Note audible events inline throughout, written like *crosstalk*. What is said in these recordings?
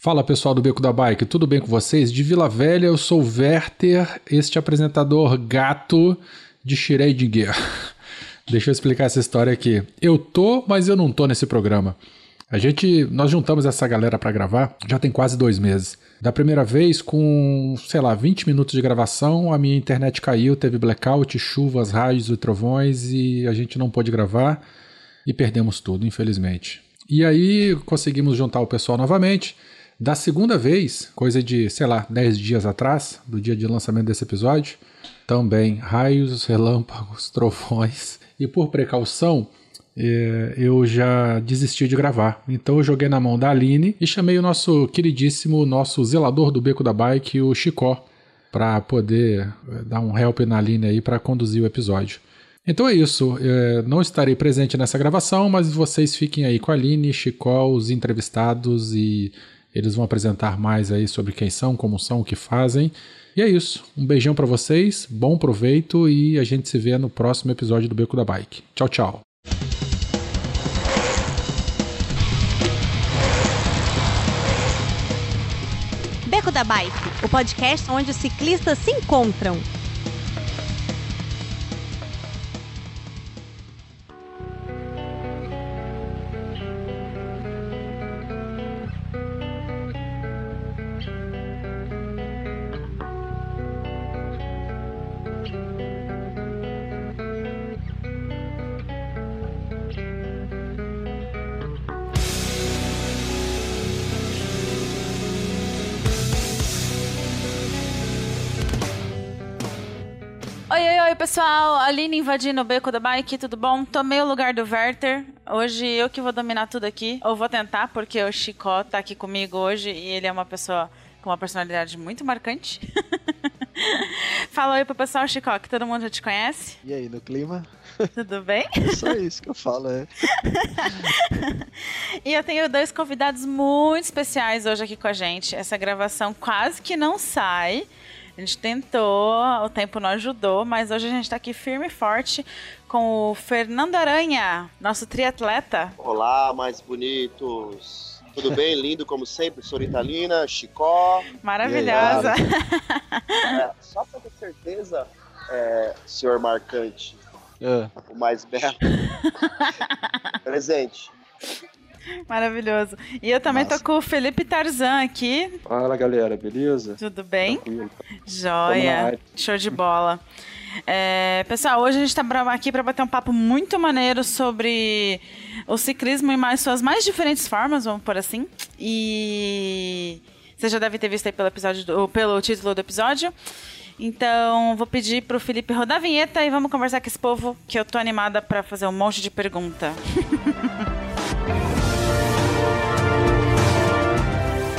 Fala pessoal do Beco da Bike, tudo bem com vocês? De Vila Velha, eu sou o Werther, este apresentador gato de Schrödinger. *laughs* Deixa eu explicar essa história aqui. Eu tô, mas eu não tô nesse programa. A gente, nós juntamos essa galera para gravar já tem quase dois meses. Da primeira vez, com, sei lá, 20 minutos de gravação, a minha internet caiu, teve blackout, chuvas, raios e trovões e a gente não pôde gravar e perdemos tudo, infelizmente. E aí conseguimos juntar o pessoal novamente. Da segunda vez, coisa de, sei lá, 10 dias atrás, do dia de lançamento desse episódio, também raios, relâmpagos, *laughs* trovões. E por precaução, eh, eu já desisti de gravar. Então eu joguei na mão da Aline e chamei o nosso queridíssimo, nosso zelador do beco da bike, o Chicó, para poder eh, dar um help na Aline aí para conduzir o episódio. Então é isso. Eu não estarei presente nessa gravação, mas vocês fiquem aí com a Aline, Chicó, os entrevistados e eles vão apresentar mais aí sobre quem são, como são, o que fazem. E é isso. Um beijão para vocês, bom proveito e a gente se vê no próximo episódio do Beco da Bike. Tchau, tchau. Beco da Bike, o podcast onde os ciclistas se encontram. Pessoal. Aline invadindo o beco da bike, tudo bom? Tomei o lugar do Werther. Hoje eu que vou dominar tudo aqui. Ou vou tentar, porque o Chicó tá aqui comigo hoje e ele é uma pessoa com uma personalidade muito marcante. *laughs* Fala oi pro pessoal, Chicó, que todo mundo já te conhece. E aí, no clima? *laughs* Tudo bem? É só isso que eu falo, é. *laughs* E eu tenho dois convidados muito especiais hoje aqui com a gente. Essa gravação quase que não sai. A gente tentou, o tempo não ajudou, mas hoje a gente tá aqui firme e forte com o Fernando Aranha, nosso triatleta. Olá, mais bonitos. Tudo bem? *laughs* Lindo como sempre, Soritalina, Chicó. Maravilhosa. *laughs* É, só pra ter certeza, é, senhor Marcante, Ah, o mais belo. *laughs* Presente. Maravilhoso. E eu também Massa. tô com o Felipe Tarzan aqui. Fala galera, beleza? Tudo bem? Tranquilo. Joia. Show de bola. É, pessoal, hoje a gente está aqui para bater um papo muito maneiro sobre o ciclismo em mais suas mais diferentes formas, vamos por assim. E você já deve ter visto aí pelo episódio do- pelo título do episódio. Então, vou pedir pro Felipe rodar a vinheta e vamos conversar com esse povo que eu tô animada para fazer um monte de pergunta. *laughs*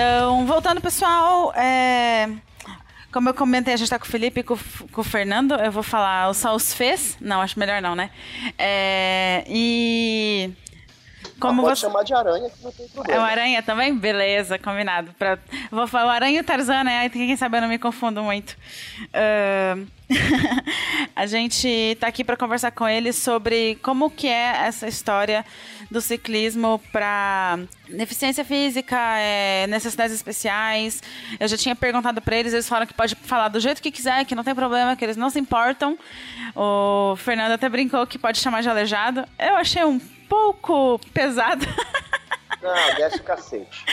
Então, voltando, pessoal, é, como eu comentei, a gente tá com o Felipe e com, com o Fernando, eu vou falar o só os fez. Não, acho melhor não, né? É, e. Como Ah, pode você. chamar de aranha que não tem É o problema. Aranha também? Beleza, combinado. Pra... Vou falar o Aranha e o Tarzan, né? Quem sabe eu não me confundo muito. Ahn, *laughs* a gente tá aqui para conversar com ele sobre como que é essa história do ciclismo para deficiência física, é, necessidades especiais. Eu já tinha perguntado para eles, eles falaram que pode falar do jeito que quiser, que não tem problema, que eles não se importam. O Fernando até brincou que pode chamar de aleijado. Eu achei um pouco pesado. *laughs* Não, desce o cacete.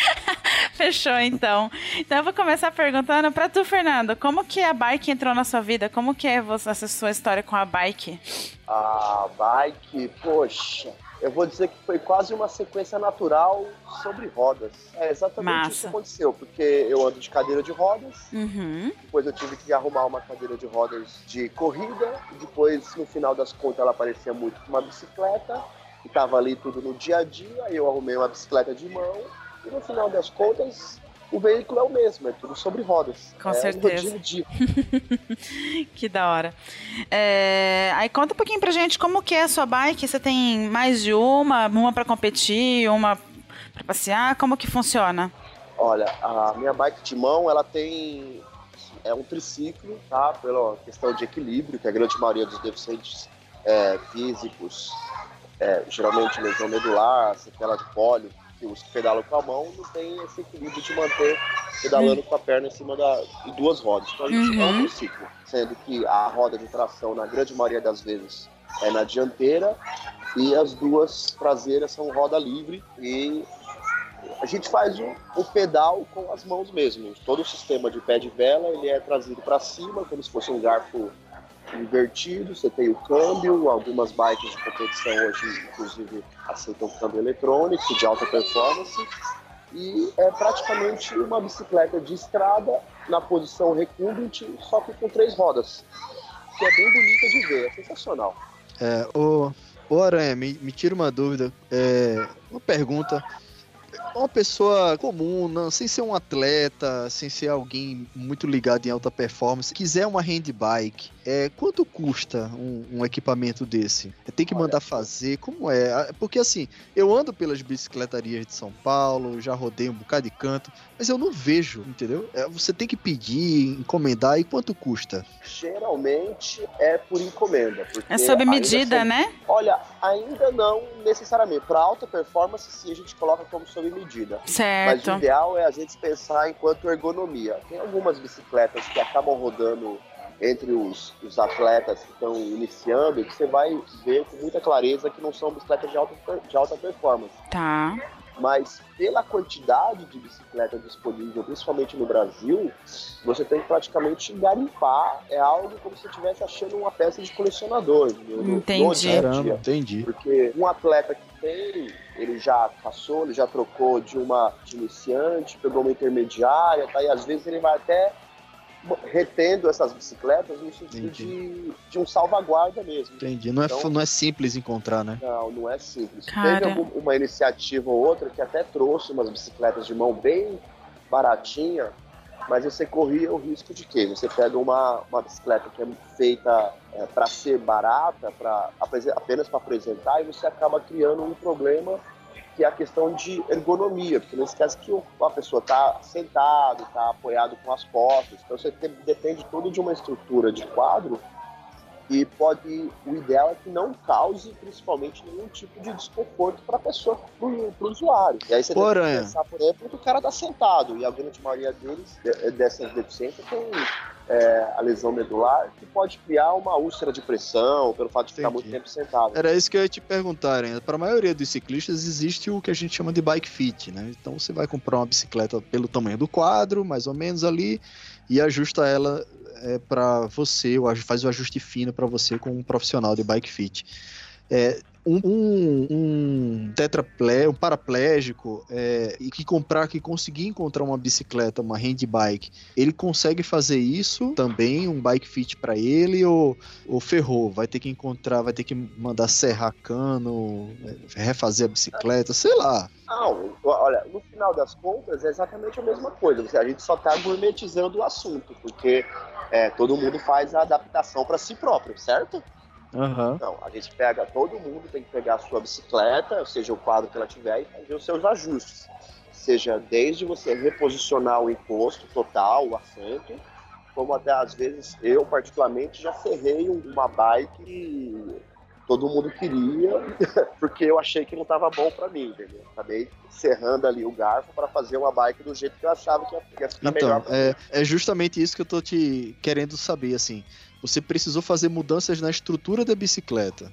Fechou, então. Então eu vou começar perguntando pra tu, Fernando, como que a bike entrou na sua vida? Como que é essa sua história com a bike? A bike, poxa, eu vou dizer que foi quase uma sequência natural sobre rodas. É exatamente Massa. isso que aconteceu, porque eu ando de cadeira de rodas, Uhum. depois eu tive que arrumar uma cadeira de rodas de corrida, e depois, no final das contas, ela parecia muito com uma bicicleta, e tava ali tudo no dia a dia, aí eu arrumei uma bicicleta de mão, e no final das contas, o veículo é o mesmo, é tudo sobre rodas. Com é certeza. Um de... *laughs* que da hora. É, aí conta um pouquinho pra gente como que é a sua bike. Você tem mais de uma, uma para competir, uma para passear, como que funciona? Olha, a minha bike de mão, ela tem é um triciclo, tá? Pela questão de equilíbrio, que a grande maioria dos deficientes é, físicos, é, geralmente lesão medular, sequela de pólio, que os que pedalam com a mão, não tem esse equilíbrio de manter pedalando com a perna em cima da, de duas rodas. Então a gente é um triciclo, sendo que a roda de tração, na grande maioria das vezes, é na dianteira e as duas traseiras são roda livre e a gente faz o, o, pedal com as mãos mesmo. Todo o sistema de pé de vela ele é trazido para cima, como se fosse um garfo invertido. Você tem o câmbio, algumas bikes de competição hoje, inclusive, aceitam câmbio eletrônico de alta performance. E é praticamente uma bicicleta de estrada na posição recumbent, só que com três rodas, que é bem bonita de ver, é sensacional. É, o, o Aranha, me, me tira uma dúvida, é, uma pergunta uma pessoa comum, não, sem ser um atleta, sem ser alguém muito ligado em alta performance, quiser uma handbike, é, quanto custa um, um equipamento desse? Tem que mandar fazer? Como é? Porque assim, eu ando pelas bicicletarias de São Paulo, já rodei um bocado de canto, mas eu não vejo, entendeu? É, você tem que pedir, encomendar, e quanto custa? Geralmente é por encomenda. É sob medida, assim, né? Olha, ainda não necessariamente. Para alta performance, sim, a gente coloca como sob medida. Certo. Mas o ideal é a gente pensar enquanto ergonomia. Tem algumas bicicletas que acabam rodando entre os, os atletas que estão iniciando, que você vai ver com muita clareza que não são bicicletas de alta, de alta performance. Tá. Mas pela quantidade de bicicleta disponível, principalmente no Brasil, você tem que praticamente garimpar. É algo como se você estivesse achando uma peça de colecionador. Entendi. Caramba, entendi. Porque um atleta que tem, ele já caçou, ele já trocou de uma de iniciante, pegou uma intermediária, tá? e às vezes ele vai até retendo essas bicicletas no sentido de, de um salvaguarda mesmo. Entendi. Não, então, é, não é simples encontrar, né? Não, não é simples. Cara. Teve algum, uma iniciativa ou outra que até trouxe umas bicicletas de mão bem baratinha, mas você corria o risco de quê? Você pega uma, uma bicicleta que é feita é, para ser barata, pra, apenas para apresentar, e você acaba criando um problema que é a questão de ergonomia, porque não esquece que a pessoa está sentado, está apoiado com as costas, então você depende tudo de uma estrutura de quadro e pode, o ideal é que não cause principalmente nenhum tipo de desconforto para a pessoa, para o usuário. E aí você Porra. tem que pensar, por exemplo, que o cara está sentado e a grande maioria deles, dessas deficiências, tem é, a lesão medular, que pode criar uma úlcera de pressão pelo fato de ficar Entendi. muito tempo sentado. Era isso que eu ia te perguntar? Para a maioria dos ciclistas existe o que a gente chama de bike fit, né? Então você vai comprar uma bicicleta pelo tamanho do quadro, mais ou menos ali, e ajusta ela é, para você, faz o ajuste fino para você com um profissional de bike fit. É, um, um, um tetraplé, um paraplégico é, e que comprar, que conseguir encontrar uma bicicleta, uma handbike, ele consegue fazer isso também, um bike fit para ele ou, ou ferrou? Vai ter que encontrar, vai ter que mandar serrar cano, é, refazer a bicicleta, sei lá. Não, olha, no final das contas é exatamente a mesma coisa. A gente só está gourmetizando o assunto, porque é, todo mundo faz a adaptação para si próprio, certo? Uhum. Não, a gente pega, todo mundo tem que pegar a sua bicicleta, seja o quadro que ela tiver, e fazer os seus ajustes. Seja desde você reposicionar o encosto total, o assento, como até às vezes eu, particularmente, já serrei uma bike todo mundo queria, *laughs* porque eu achei que não estava bom para mim, entendeu? Acabei serrando ali o garfo para fazer uma bike do jeito que eu achava que ia ficar melhor. Então, é, é justamente isso que eu tô te querendo saber, assim você precisou fazer mudanças na estrutura da bicicleta.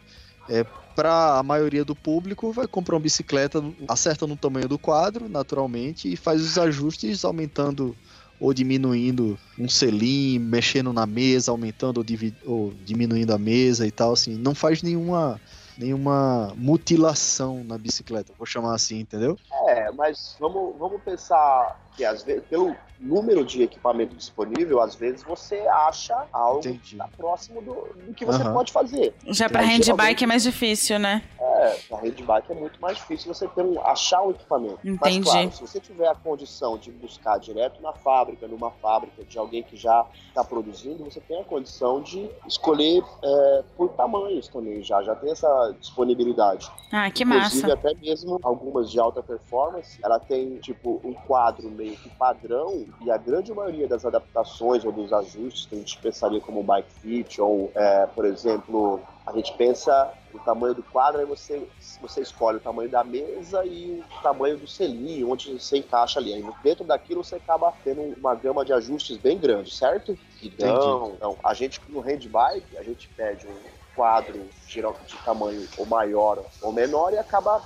É, para a maioria do público, vai comprar uma bicicleta, acerta no tamanho do quadro, naturalmente, e faz os ajustes aumentando ou diminuindo um selim, mexendo na mesa, aumentando ou, ou, diminuindo a mesa e tal, assim, não faz nenhuma nenhuma mutilação na bicicleta, vou chamar assim, entendeu? É, mas vamos, vamos pensar Porque às vezes, pelo número de equipamento disponível, às vezes você acha algo Entendi. que tá próximo do, do que você Aham. pode fazer. Já pra Mas, handbike é mais difícil, né? É, na rede bike é muito mais difícil você ter um, achar um equipamento. Entendi. Mas claro, se você tiver a condição de buscar direto na fábrica, numa fábrica de alguém que já está produzindo, você tem a condição de escolher é, por tamanhos também já, já tem essa disponibilidade. Ah, que Inclusive, massa. até mesmo algumas de alta performance, ela tem, tipo, um quadro meio que padrão, e a grande maioria das adaptações ou dos ajustes que a gente pensaria como bike fit, ou, é, por exemplo, a gente pensa o tamanho do quadro, aí você, você escolhe o tamanho da mesa e o tamanho do selinho, onde você encaixa ali. Aí dentro daquilo você acaba tendo uma gama de ajustes bem grande, certo? Então, então a gente no handbike, a gente pede um quadro de tamanho ou maior ou menor e acaba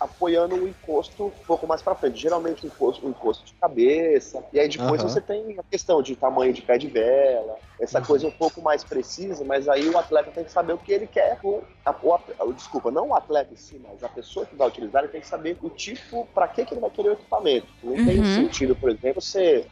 apoiando o encosto um pouco mais para frente. Geralmente um encosto, um encosto de cabeça. E aí depois Aham. você tem a questão de tamanho de pé de vela, essa coisa um pouco mais precisa, mas aí o atleta tem que saber o que ele quer. O, a, o, desculpa, não o atleta em si, mas a pessoa que vai utilizar, ele tem que saber o tipo, para que, que ele vai querer o equipamento. Não tem Uhum. sentido, por exemplo, você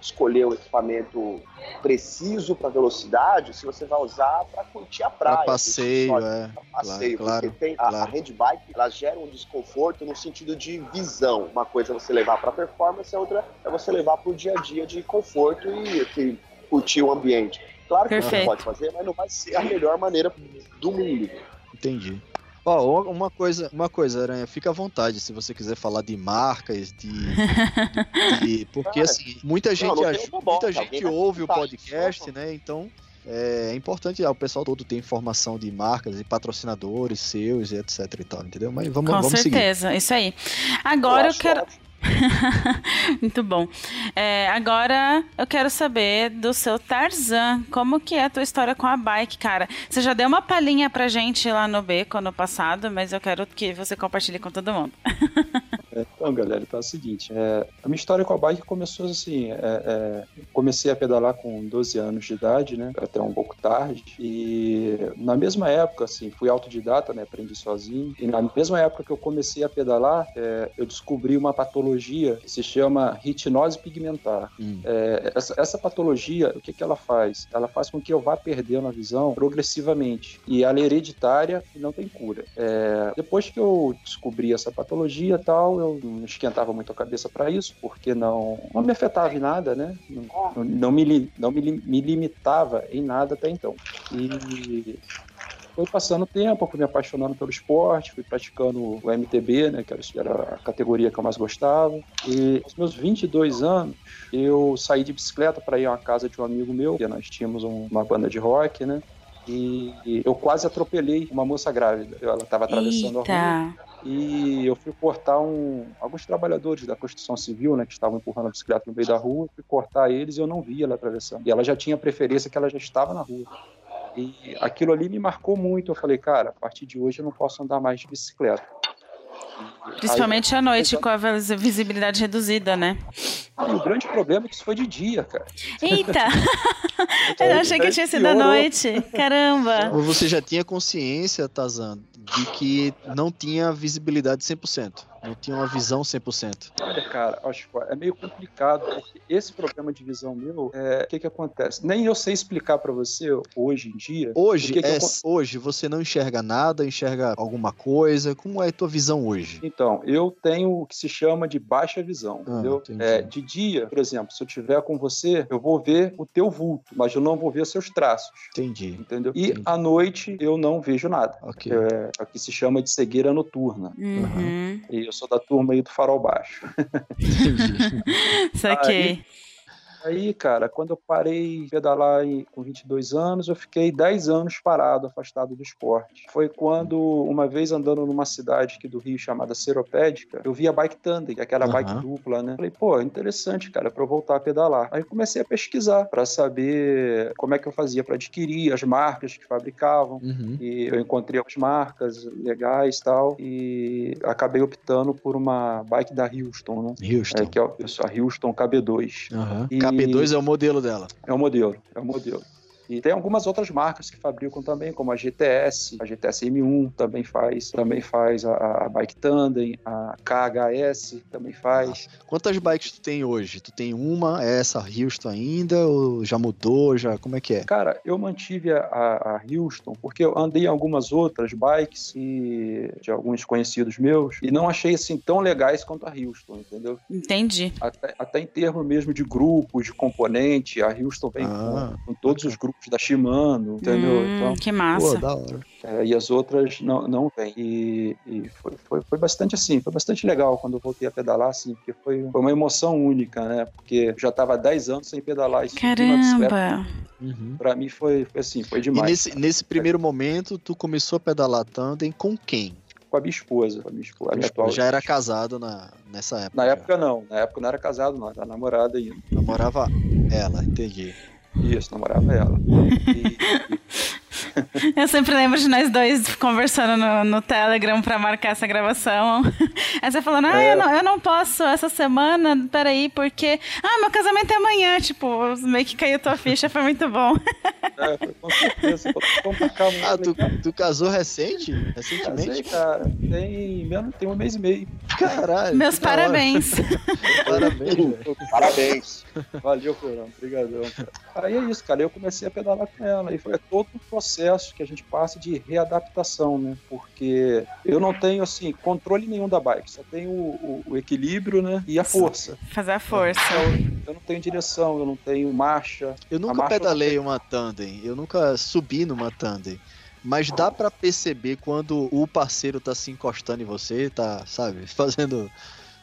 escolher o equipamento preciso para velocidade se você vai usar para curtir a praia. Pra passeio, é. passeio, claro, porque tem a, claro. a handbike, ela gera um desconforto no sentido de visão. Uma coisa é você levar para performance, a outra é você levar para o dia a dia de conforto e que, curtir o ambiente. Claro que Perfeito. você pode fazer, mas não vai ser a melhor maneira do mundo. Entendi. Ó, uma coisa, uma coisa, Aranha, fica à vontade se você quiser falar de marcas, de. de- porque Cara, *laughs* assim, muita gente, não tem muita gente ouve o podcast, isso, né? Então é, é importante ah, o pessoal todo ter informação de marcas e patrocinadores seus e etc e tal, entendeu? Mas vamos, Com vamos seguir. certeza, isso aí. Agora eu, acho quero. ótimo. *laughs* Muito bom. É, agora eu quero saber do seu Tarzan. Como que é a tua história com a bike, cara? Você já deu uma palhinha pra gente lá no Beco ano passado, mas eu quero que você compartilhe com todo mundo. *laughs* Então, galera, então é o seguinte, é, a minha história com a bike começou assim, é, é, comecei a pedalar com 12 anos de idade, né, até um pouco tarde, e na mesma época, assim, fui autodidata, né, aprendi sozinho, e na mesma época que eu comecei a pedalar, é, eu descobri uma patologia que se chama retinose pigmentar. Hum. É, essa, essa patologia, o que, que ela faz? Ela faz com que eu vá perdendo a visão progressivamente, e ela é hereditária e não tem cura. É, depois que eu descobri essa patologia e tal, eu não esquentava muito a cabeça para isso, porque não, não me afetava em nada, né? Não, não me, não me, me limitava em nada até então. E foi passando o tempo, fui me apaixonando pelo esporte, fui praticando o MTB, né, que era- a categoria que eu mais gostava. E aos meus 22 anos, eu saí de bicicleta para ir a uma casa de um amigo meu, que nós tínhamos um- uma banda de rock, né? E eu quase atropelei uma moça grávida. Ela estava atravessando a rua Eita. E eu fui cortar um, alguns trabalhadores da construção civil, né, que estavam empurrando a bicicleta no meio da rua, fui cortar eles e eu não vi ela atravessando. E ela já tinha preferência que ela já estava na rua. E aquilo ali me marcou muito. Eu falei, cara, a partir de hoje eu não posso andar mais de bicicleta. Principalmente à noite, com a vis- visibilidade reduzida, né? aí, e o grande problema é que isso foi de dia, cara. Eita! *laughs* Eu achei que tinha sido à noite. Caramba! Ou Você já tinha consciência, Tazan, de que não tinha visibilidade 100%, não tinha uma visão 100%. Olha, cara, acho que é meio complicado, porque esse problema de visão meu, é, o que que acontece? Nem eu sei explicar pra você hoje em dia. Hoje, que que é, acon- hoje você não enxerga nada, enxerga alguma coisa. Como é a tua visão hoje? Então, eu tenho o que se chama de baixa visão, Ah, entendeu? É, de dia, por exemplo, se eu tiver com você, eu vou ver o teu vulto, mas eu não vou ver seus traços, Entendi. entendeu? E Entendi. à noite eu não vejo nada. Ok. É, é o que se chama de cegueira noturna. Uhum. E eu sou da turma aí do farol baixo. *laughs* Saquei. Aí, cara, quando eu parei de pedalar em- com 22 anos, eu fiquei 10 anos parado, afastado do esporte. Foi quando, uma vez andando numa cidade aqui do Rio chamada Seropédica, eu vi a bike tandem, que é aquela Aham. bike dupla, né? Falei, pô, interessante, cara, pra eu voltar a pedalar. Aí comecei a pesquisar pra saber como é que eu fazia pra adquirir as marcas que fabricavam. Uhum. E eu encontrei algumas marcas legais e tal, e acabei optando por uma bike da Houston, né? Houston. É, que é a Houston KB2. Aham. E- KB2 é o modelo dela. É o modelo, é o modelo. E tem algumas outras marcas que fabricam também, como a GTS, a GTS M1 também faz, também faz a, a Bike Tandem, a KHS também faz. Quantas bikes tu tem hoje? Tu tem uma, é essa Houston ainda, ou já mudou, já, como é que é? Cara, eu mantive a, a Houston porque eu andei em algumas outras bikes e, de alguns conhecidos meus e não achei assim tão legais quanto a Houston, entendeu? Entendi. Até, até em termos mesmo de grupos, de componente, a Houston vem Ah. com, com todos os grupos da Shimano, entendeu? Hum, Então, que Pô, massa. da hora. é, e as outras não, não vêm. E, e foi, foi, foi bastante assim, foi bastante legal quando eu voltei a pedalar, assim, porque foi, foi uma emoção única, né? Porque já estava há 10 anos sem pedalar e bicicleta. Caramba. Uhum. Pra mim foi, foi assim, foi E demais. nesse, nesse primeiro momento, tu começou a pedalar tandem com quem? Com a minha esposa, com a minha esposa. a minha atual já era casado na, nessa época. Na já. época não, na época não era casado, não, era namorada ainda. Namorava ela, entendi. Isso, namorava ela. *laughs* E, Eu sempre lembro de nós dois conversando no, no Telegram pra marcar essa gravação. Aí você falando, ah, É. eu, não, eu não posso essa semana, peraí, porque. Ah, meu casamento é amanhã. Tipo, meio que caiu tua ficha, foi muito bom. é, foi com certeza. Ah, tu, tu casou recente? Casei, Recentemente? cara, tem, menos, tem um mês e meio. Caralho. Meus hora. parabéns. Parabéns, velho. Parabéns. Valeu, Corão. Obrigadão, cara. Aí é isso, cara. Eu comecei a pedalar com ela. E foi todo um processo que a gente passa de readaptação, né? Porque eu não tenho, assim, controle nenhum da bike. Só tenho o, o- o equilíbrio, né? E a força. Fazer a força. Então, eu não tenho direção, eu não tenho marcha. Eu nunca marcha pedalei uma tandem, eu nunca subi numa tandem. Mas dá pra perceber quando o parceiro tá se encostando em você, tá, sabe, *laughs* fazendo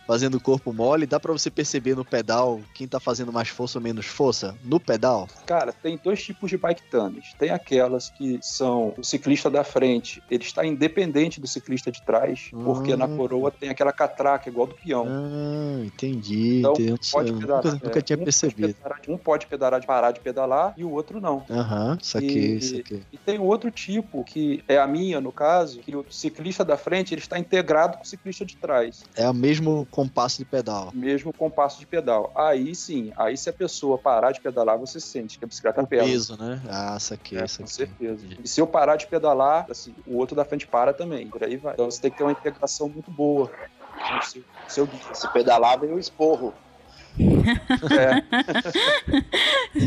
fazendo o corpo mole, dá pra você perceber no pedal quem tá fazendo mais força ou menos força no pedal? Cara, tem dois tipos de bike tandems. Tem aquelas que são o ciclista da frente, ele está independente do ciclista de trás, porque na Hum. coroa tem aquela catraca igual do peão. Ah, entendi. Então, entendi. pode Nunca- pedalar. nunca, é, tinha um pode percebido. pedalar- um pode pedalar de parar de pedalar e o outro não. Aham, saquei, E- saquei. E tem outro tipo, que é a minha, no caso, que o ciclista da frente ele está integrado com o ciclista de trás, É o mesmo compasso de pedal. mesmo compasso de pedal. Aí sim, aí se a pessoa parar de pedalar, você sente que a bicicleta O pesa. peso, né? Ah, saquei, É, com saquei. certeza. Entendi. E se eu parar de pedalar, assim, o outro da frente para também. Por aí vai. Então você tem que ter uma integração muito boa. com o Seu, seu guia. Se pedalar, vem o esporro. É. *laughs*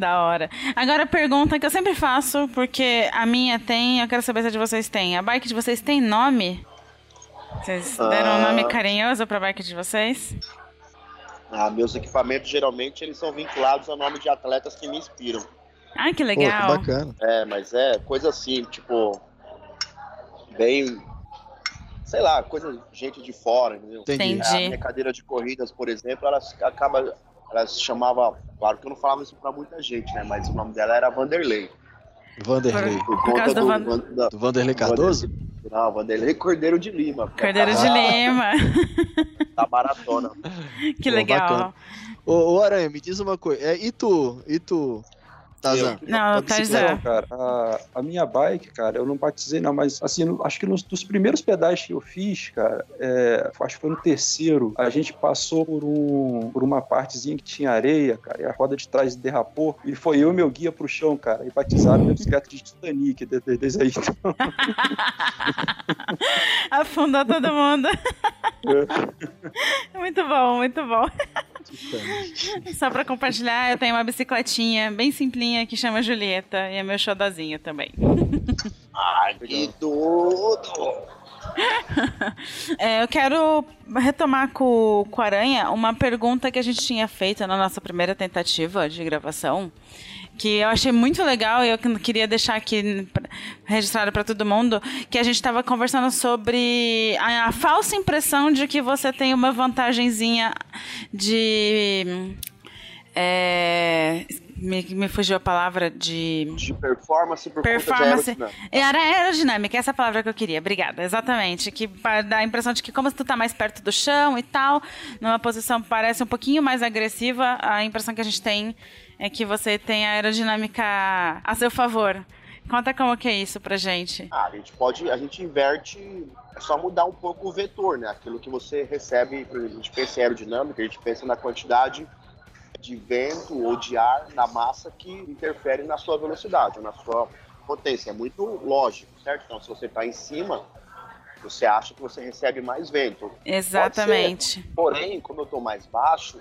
Da hora. Agora a pergunta que eu sempre faço, porque a minha tem, eu quero saber se a de vocês tem. A bike de vocês tem nome? Vocês deram um Ah. nome carinhoso pra bike de vocês? Ah, meus equipamentos, geralmente, eles são vinculados ao nome de atletas que me inspiram. Ai, que Pô, que legal. bacana. É, mas é coisa assim, tipo. Bem. Sei lá, coisa gente de fora, entendeu? Entendi. A minha cadeira de corridas, por exemplo, ela se- acaba. Ela se chamava. Claro que eu não falava isso pra muita gente, né? Mas o nome dela era Vanderlei. Vanderlei. Por, Por causa do Van- Van- da- Do Vanderlei Cardoso? Não, Vanderlei Cordeiro de Lima. Cordeiro de é Lima. *laughs* Da maratona. Que Pô, legal. bacana. Ô, ô, Aranha, me diz uma coisa. É, e tu? E tu? Tazan? Não, Tua bicicleta? Tarzan. Não, cara, a, a minha bike, cara, eu não batizei não, mas assim, no- acho que nos dos primeiros pedais que eu fiz, cara, é, acho que foi no terceiro, a gente passou por, um, por uma partezinha que tinha areia, cara, e a roda de trás derrapou, e foi eu e meu guia pro chão, cara, e batizaram minha bicicleta de Titanic de- de- desde aí. Então, *laughs* Afundou todo mundo. *laughs* muito bom, muito bom. Só pra compartilhar, eu tenho uma bicicletinha bem que chama Julieta e é meu xodozinho também. Ai, *laughs* que tudo! *laughs* É, eu quero retomar com, com o Aranha uma pergunta que a gente tinha feito na nossa primeira tentativa de gravação, que eu achei muito legal e eu que- queria deixar aqui pra- registrado para todo mundo, que a gente estava conversando sobre a, a falsa impressão de que você tem uma vantagenzinha de... é, me, me fugiu a palavra de... De performance por Performance. conta de aerodinâmica. Era aerodinâmica, essa é a palavra que eu queria. Obrigada, exatamente. Que dá a impressão de que, como tu tá mais perto do chão e tal, numa posição parece um pouquinho mais agressiva, a impressão que a gente tem é que você tem a aerodinâmica a seu favor. Conta como que é isso pra gente. Ah, a gente pode, a gente inverte, é só mudar um pouco o vetor, né? Aquilo que você recebe, por exemplo, a gente pensa em aerodinâmica, a gente pensa na quantidade de vento ou de ar na massa que interfere na sua velocidade, na sua potência. É muito lógico, certo? Então, se você está em cima, você acha que você recebe mais vento. Exatamente. Porém, como eu estou mais baixo,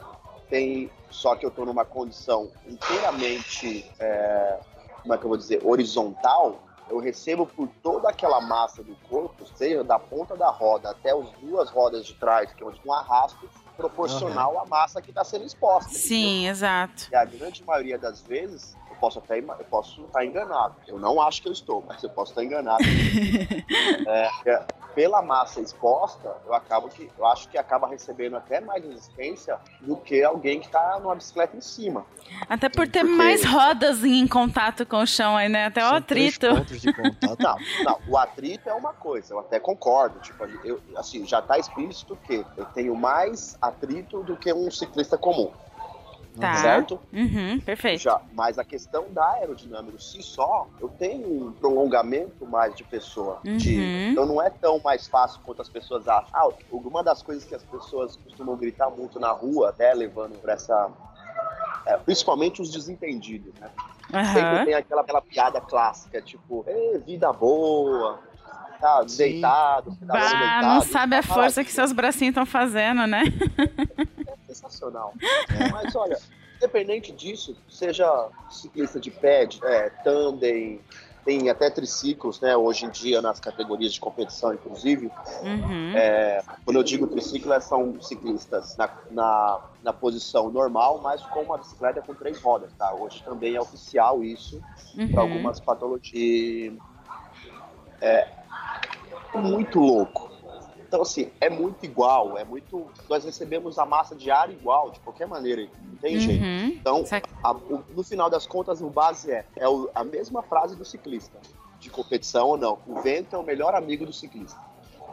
tem só que eu estou numa condição inteiramente, é, como é que eu vou dizer, horizontal. Eu recebo por toda aquela massa do corpo, seja da ponta da roda até as duas rodas de trás, que é um arrasto proporcional uhum. à massa que está sendo exposta. Sim, entendeu? exato. E a grande maioria das vezes, eu posso até eu posso estar enganado. Eu não acho que eu estou, mas eu posso estar enganado. *laughs* é, é pela massa exposta, eu acabo que eu acho que acaba recebendo até mais resistência do que alguém que está numa bicicleta em cima. Até por ter Porque... mais rodas em contato com o chão aí, né? Até São o atrito. não, não, o atrito é uma coisa, eu até concordo. Tipo, eu, assim, já está explícito que eu tenho mais atrito do que um ciclista comum. Tá. Certo? Uhum, perfeito. Já, mas a questão da aerodinâmica si só, eu tenho um prolongamento mais de pessoa. Uhum. De, então não é tão mais fácil quanto as pessoas acham. Ah, uma das coisas que as pessoas costumam gritar muito na rua, até levando para essa. É, principalmente os desentendidos, né? Uhum. Sempre tem aquela, aquela piada clássica, tipo, vida boa, tá deitado. Bah, deitado, não sabe a força que seus bracinhos estão fazendo, né? *laughs* sensacional. É. *laughs* Mas olha, independente disso, seja ciclista de pad, é, tandem, tem até triciclos, né? Hoje em dia nas categorias de competição, inclusive. Uhum. É, quando eu digo triciclo, é, são ciclistas na, na, na, posição normal, mas com uma bicicleta com três rodas, tá? Hoje também é oficial isso uhum. para algumas patologias. É muito louco. Então, assim, é muito igual, é muito. Nós recebemos a massa de ar igual, de qualquer maneira, não tem uhum. jeito. Então, a, o, no final das contas, o base é, é o, a mesma frase do ciclista, de competição ou não. O vento é o melhor amigo do ciclista.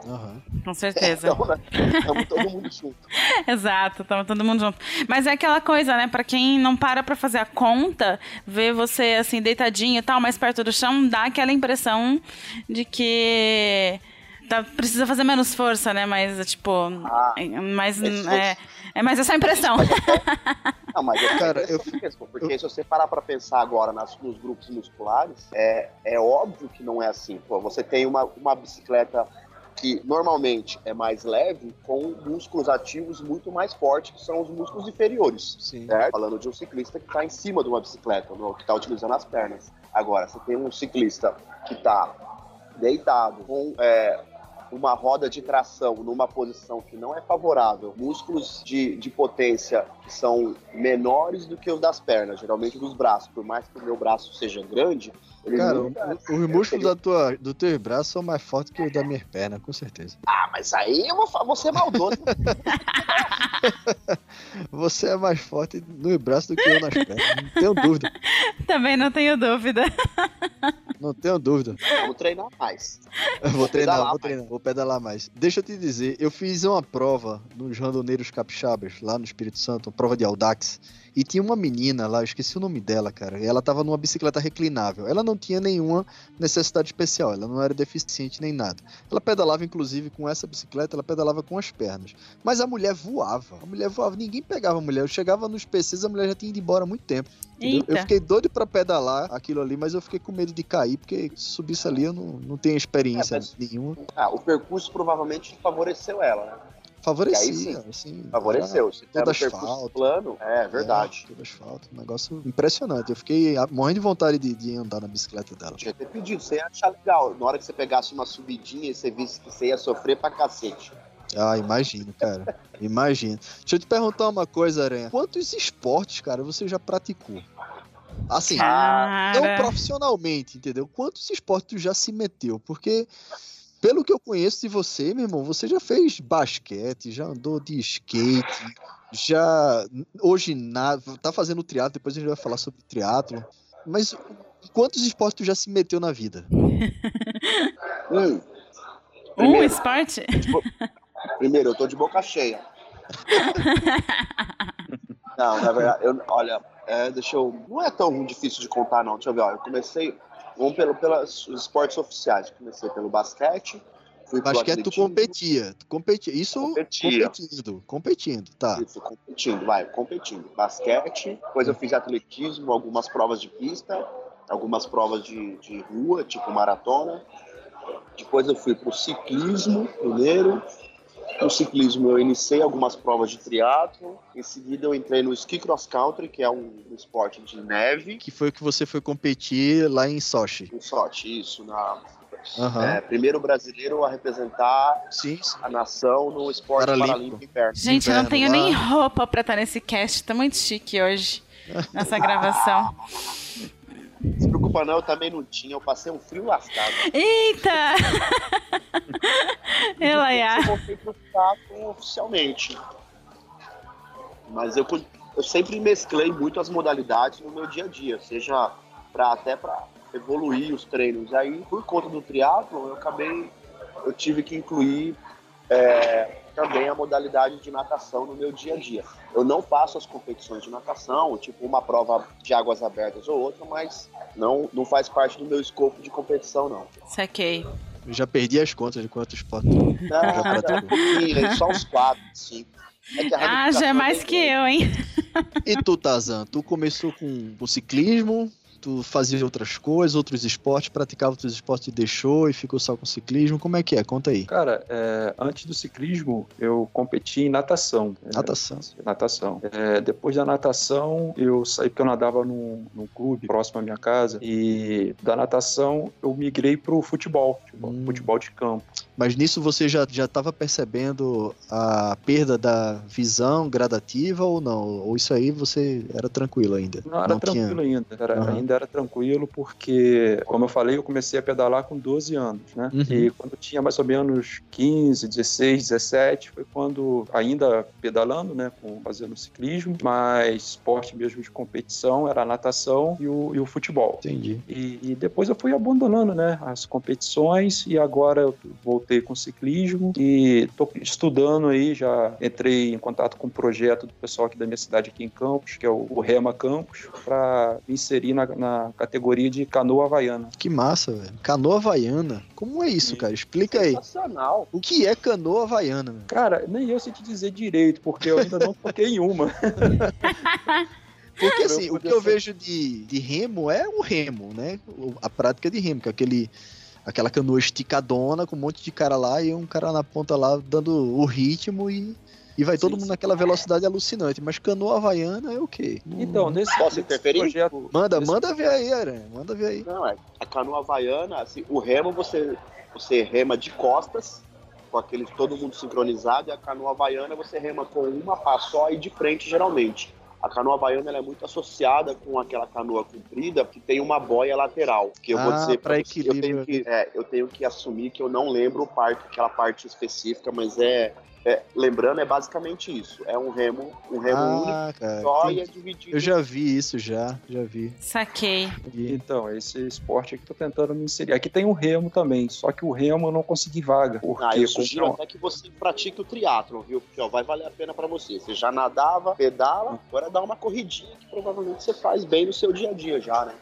Uhum. Com certeza. Estamos né? todo mundo junto. *laughs* Exato, estamos todo mundo junto. Mas é aquela coisa, né? Para quem não para para fazer a conta, ver você assim deitadinho e tal, mais perto do chão, dá aquela impressão de que tá, precisa fazer menos força, né? Mas, tipo. Ah, mas, é, é mais essa impressão. Não, mas é, *laughs* cara, eu mesmo, porque eu... se você parar para pensar agora nas, nos grupos musculares, é, é óbvio que não é assim. Pô, você tem uma, uma bicicleta que normalmente é mais leve, com músculos ativos muito mais fortes, que são os músculos inferiores. Sim. Certo? Falando de um ciclista que está em cima de uma bicicleta, que está utilizando as pernas. Agora, você tem um ciclista que está deitado, com é, uma roda de tração numa posição que não é favorável, músculos de, de potência que são menores do que os das pernas, geralmente dos braços, por mais que o meu braço seja grande, Cara, os músculos da tua, do teu braço são mais fortes que os da minha perna, com certeza. Ah, mas aí eu vou, vou ser maldoso. *laughs* Você é mais forte no braço do que eu nas pernas, não tenho dúvida. Também não tenho dúvida. Não tenho dúvida. Vou treinar mais. vou treinar, vou treinar, vou pedalar mais. Deixa eu te dizer, eu fiz uma prova nos randoneiros capixabas, lá no Espírito Santo, prova de Audax. E tinha uma menina lá, eu esqueci o nome dela, cara. Ela tava numa bicicleta reclinável. Ela não tinha nenhuma necessidade especial, ela não era deficiente nem nada. Ela pedalava, inclusive, com essa bicicleta, ela pedalava com as pernas. Mas a mulher voava. A mulher voava, ninguém pegava a mulher. Eu chegava nos PCs, a mulher já tinha ido embora há muito tempo. Eu fiquei doido para pedalar aquilo ali, mas eu fiquei com medo de cair, porque se subisse ali eu não, não tenho experiência é, nenhuma. Ah, o percurso provavelmente favoreceu ela, né? Favorecia, assim. Favoreceu. Se todo asfalto. plano, é verdade. É, todo asfalto. Um negócio impressionante. Eu fiquei morrendo de vontade de, de andar na bicicleta dela. Tinha ter pedido, você ia achar legal. Na hora que você pegasse uma subidinha e você visse que você ia sofrer pra cacete. Ah, imagino, cara. *laughs* imagino. Deixa eu te perguntar uma coisa, Aranha. Quantos esportes, cara, você já praticou? Assim, cara. não profissionalmente, entendeu? Quantos esportes tu já se meteu? Porque pelo que eu conheço de você, meu irmão, você já fez basquete, já andou de skate, já hoje nada, tá fazendo triatlo, depois a gente vai falar sobre triatlo. Mas quantos esportes tu já se meteu na vida? *laughs* um. Um esporte? Primeiro, eu tô de boca cheia. *laughs* não, na verdade, eu, olha, é, deixa eu. Não é tão difícil de contar, não. Deixa eu ver, ó, eu comecei Vamos pelo, pelos esportes oficiais. Comecei pelo basquete, Fui Basquete tu competia. Tu competia. Isso Competia. competindo. Competindo, tá. Isso, competindo, vai, competindo. Basquete, depois eu fiz atletismo, algumas provas de pista, algumas provas de, de rua, tipo maratona. Depois eu fui pro ciclismo primeiro. No ciclismo eu iniciei algumas provas de triatlo. Em seguida eu entrei no ski cross country, que é um, esporte de neve. Que foi o que você foi competir lá em Sochi. Em sorte, isso. Na, Aham. é, primeiro brasileiro a representar Sim, sim. a nação no esporte Paralímpico. paralímpico inverno. Gente, eu não Inverno tenho lá. nem roupa pra estar nesse cast. Tá muito chique hoje, nessa gravação. *laughs* Se preocupa não, eu também não tinha. Eu passei um frio lascado. Eita! Elaiá. *laughs* Eu voltei pro taco oficialmente. Mas eu, eu sempre mesclei muito as modalidades no meu dia a dia, seja pra, até para evoluir os treinos. Aí, por conta do triatlo, eu acabei, eu tive que incluir é, também a modalidade de natação no meu dia a dia. Eu não faço as competições de natação, tipo uma prova de águas abertas ou outra, mas não, não faz parte do meu escopo de competição, não. Saquei. Eu já perdi as contas de quantos já Não. Sim, só uns quatro, cinco. É Ah, já é ramificação mais que eu, hein? E tu, Tazan, tu começou com o ciclismo, tu fazia outras coisas, outros esportes, praticava outros esportes e deixou e ficou só com ciclismo. Como é que é? Conta aí. Cara, é, antes do ciclismo, eu competi em natação. É, Natação. natação. É, depois da natação, eu saí porque eu nadava num, num clube próximo à minha casa. E da natação, eu migrei pro futebol, futebol, Hum. futebol de campo. Mas nisso você já já estava percebendo a perda da visão gradativa ou não? Ou isso aí você era tranquilo ainda? Não, era tranquilo ainda. Era, Aham. Ainda era tranquilo porque, como eu falei, eu comecei a pedalar com 12 anos, né? Uhum. E quando eu tinha mais ou menos 15, 16, 17, foi quando, ainda pedalando, né? Com, fazendo ciclismo, mas esporte mesmo de competição era a natação e o, e o futebol. Entendi. E, e depois eu fui abandonando, né, as competições e agora eu voltei com ciclismo e tô estudando aí, já entrei em contato com um projeto do pessoal aqui da minha cidade aqui em Campos, que é o, Rema Campos, para me inserir na, na categoria de canoa havaiana. Que massa, velho. Canoa havaiana. Como é isso, Sim. cara? Explica aí. Sensacional. O que é canoa havaiana, meu? Cara, nem eu sei te dizer direito, porque eu ainda não toquei em uma. *laughs* Porque assim, o que eu vejo de, de remo é o remo, né? A prática de remo, que é aquele, aquela canoa esticadona com um monte de cara lá e um cara na ponta lá dando o ritmo e, e vai todo Sim, mundo sim. naquela velocidade alucinante. Mas canoa havaiana é o quê? Não- Então, nesse, Posso interferir? projeto... Manda, nesse- manda ver aí, Aranha. Manda ver aí. Não, é. A canoa havaiana, assim, o remo você, você rema de costas, com aquele todo mundo sincronizado, e a canoa havaiana você rema com uma pá só e de frente, geralmente. A canoa ela é muito associada com aquela canoa comprida que tem uma boia lateral. Que eu vou Ah, dizer pra pra você, eu equilíbrio. tenho, que, é, eu tenho que assumir que eu não lembro parte, aquela parte específica, mas é, é- lembrando, é basicamente isso. É um remo, um remo único Ah, cara. só e é dividido. Eu já vi isso, já. Já vi. Saquei. E- Então, esse esporte aqui tô tentando me inserir. Aqui tem o remo também, só que o remo eu não consegui vaga. Porque Ah, eu sugiro até que você pratique o triatlon, viu? Porque ó, vai valer a pena pra você. Você já nadava, pedala, agora dá uma corridinha que provavelmente você faz bem no seu dia a dia já, né?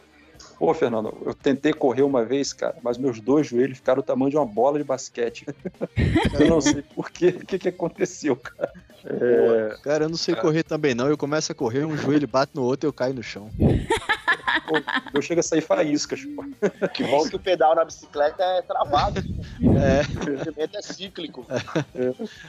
Pô, Fernando, eu tentei correr uma vez, cara, mas meus dois joelhos ficaram do tamanho de uma bola de basquete. *laughs* eu não sei por quê, o que, que aconteceu, cara. É, Cara, eu não sei Cara. correr também não. Eu começo a correr, um joelho bate no outro e eu caio no chão. Pô, eu chego a sair faíscas, pô. Que bom que o pedal na bicicleta é travado. É. O movimento é cíclico.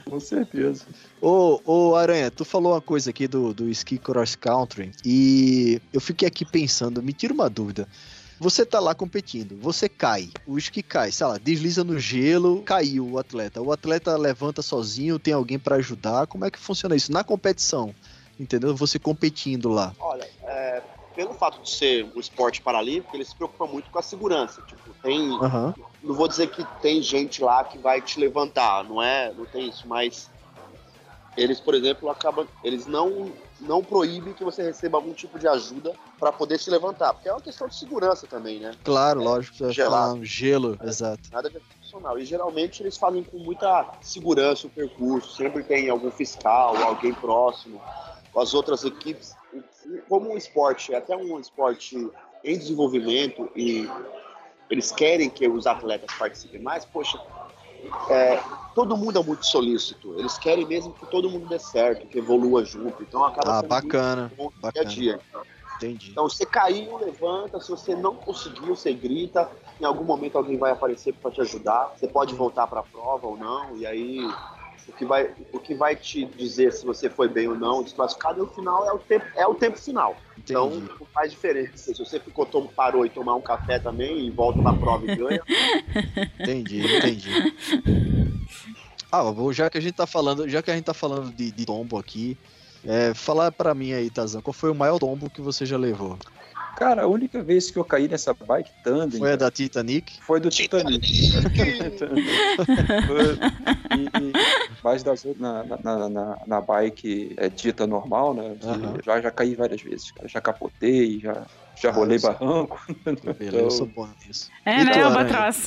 Com certeza. Ô, ô, Aranha, tu falou uma coisa aqui do, do ski cross country e eu fiquei aqui pensando, me tira uma dúvida. Você tá lá competindo, você cai, o esqui cai, sei lá, desliza no gelo, caiu o atleta. O atleta levanta sozinho, tem alguém pra ajudar. Como é que funciona isso na competição? Entendeu? Você competindo lá. Olha, é, pelo fato de ser um esporte paralímpico, ele se preocupa muito com a segurança. Tipo, tem. Aham. Não vou dizer que tem gente lá que vai te levantar, não é? Não tem isso, mas eles, por exemplo, acabam. Eles não, não proíbem que você receba algum tipo de ajuda para poder se levantar. Porque é uma questão de segurança também, né? Claro, lógico, você vai gelado. falar gelo, exato. Nada de excepcional. E geralmente eles fazem com muita segurança o percurso. Sempre tem algum fiscal, alguém próximo. As outras equipes. Como um esporte, é até um esporte em desenvolvimento e eles querem que os atletas participem mais, poxa, é, todo mundo é muito solícito. Eles querem mesmo que todo mundo dê certo, que evolua junto. Então acaba Ah, sendo bacana. muito bom bacana. dia a dia. Entendi. Então, você caiu, levanta. Se você não conseguiu, você grita. Em algum momento alguém vai aparecer para te ajudar. Você pode voltar para a prova ou não. E aí, o que, vai, o que vai te dizer se você foi bem ou não, desclassificado, no final é o tempo, é o tempo final. Então, Entendi. não faz diferença. Se você ficou, tom- parou e tomar um café também e volta para a prova e ganha, *laughs* Entendi, entendi. Ah, já que a gente tá falando, já que a gente tá falando de, de tombo aqui, é, falar pra mim aí, Tazan, qual foi o maior tombo que você já levou? Cara, a única vez que eu caí nessa bike tandem Foi a da Titanic? foi do Titanic. *laughs* e, e- mas das na, na, na, na bike é, dita normal, né? Aham. já, já caí várias vezes, cara. Já capotei, já, já Ah, rolei sei. barranco. *laughs* Beleza, eu sou bom nisso. É, E né? Albatroz?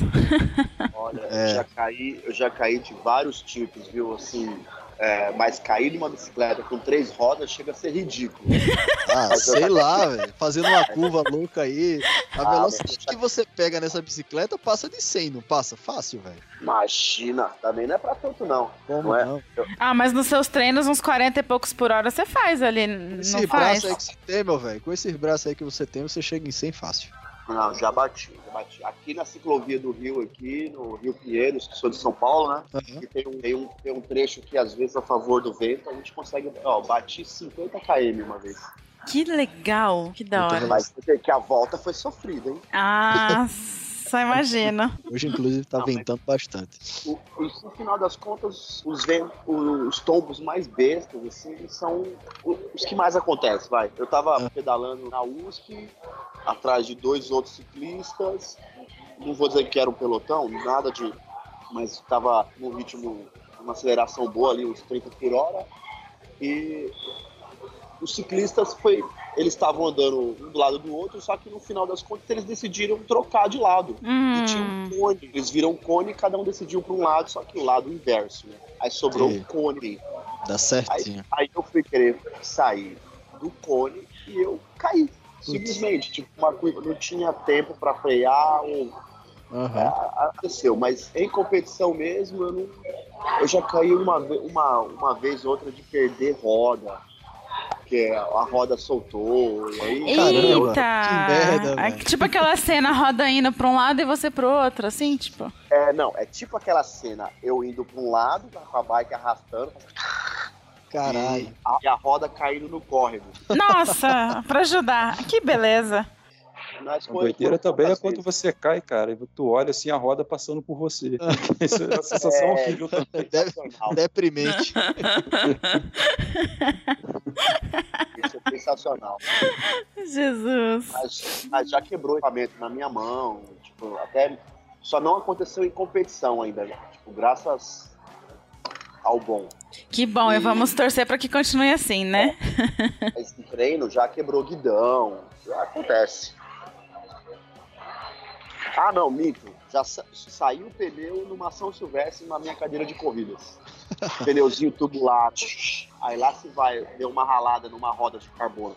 Olha, É. eu já caí, eu já caí de vários tipos, viu? Assim, é, mas cair numa bicicleta com três rodas chega a ser ridículo. *laughs* Ah, eu sei lá, velho. Fazendo uma curva louca aí. A Ah, velocidade já- que você pega nessa bicicleta passa de 100, não passa? Fácil, velho. Imagina, também não é pra tanto não. Como Não é? não? Ah, mas nos seus treinos, uns 40 e poucos por hora, você faz ali, Esse não braço faz? aí que você tem, meu velho. Com esses braços aí que você tem, você chega em 100 fácil. Não, já bati, já bati. Aqui na ciclovia do Rio, aqui, no Rio Pinheiros, que sou de São Paulo, né? E tem um, tem, um, tem um trecho que, às vezes, a favor do vento, a gente consegue. Ó, bati 50 km uma vez. Que legal, que da hora. Mas que a volta foi sofrida, hein? Ah, só *laughs* imagino. Hoje, inclusive, tá Não, ventando bastante. O, e, no final das contas, os, ven- os tombos mais bestas, assim, são o- os que mais acontecem, vai. Eu tava pedalando na USP, atrás de dois outros ciclistas, não vou dizer que era um pelotão, nada de... Mas tava num ritmo, uma aceleração boa ali, uns 30 por hora, e os ciclistas foi... Eles estavam andando um do lado do outro, só que no final das contas eles decidiram trocar de lado. E tinha Hum, um cone. Eles viram um cone e cada um decidiu para um lado, só que o lado inverso, né? Aí sobrou Sim. um cone. Dá certinho. Aí eu fui querer sair do cone e eu caí. Simplesmente, tipo, uma curva, não tinha tempo para frear ou Aham. a- aconteceu, mas em competição mesmo, eu não. Eu já caí uma, uma, uma vez ou outra de perder roda. Porque a roda soltou. E aí, Caramba, Eita! que merda, É tipo aquela cena, roda indo pra um lado e você pro outro, assim, tipo. É, não, é tipo aquela cena, eu indo para um lado, com a bike arrastando, Caralho. e a, e a roda caindo no córrego. Nossa, pra ajudar. Que beleza. A doideira também é quando vezes. você cai, cara, e tu olha assim a roda passando por você. *laughs* Isso é uma sensação É. horrível também. Deve- Sensacional. Deprimente. *laughs* Isso é sensacional. Jesus. Mas, mas já quebrou o equipamento na minha mão. Tipo, até só não aconteceu em competição ainda. né? Tipo, graças ao bom. Que bom, e vamos torcer pra que continue assim, né? Em treino já quebrou guidão. Já acontece. Ah, não, mito. Já sa- saiu o pneu numa São Silvestre na minha cadeira de corridas. *laughs* Pneuzinho tubular. Aí lá se vai, deu uma ralada numa roda de carbono.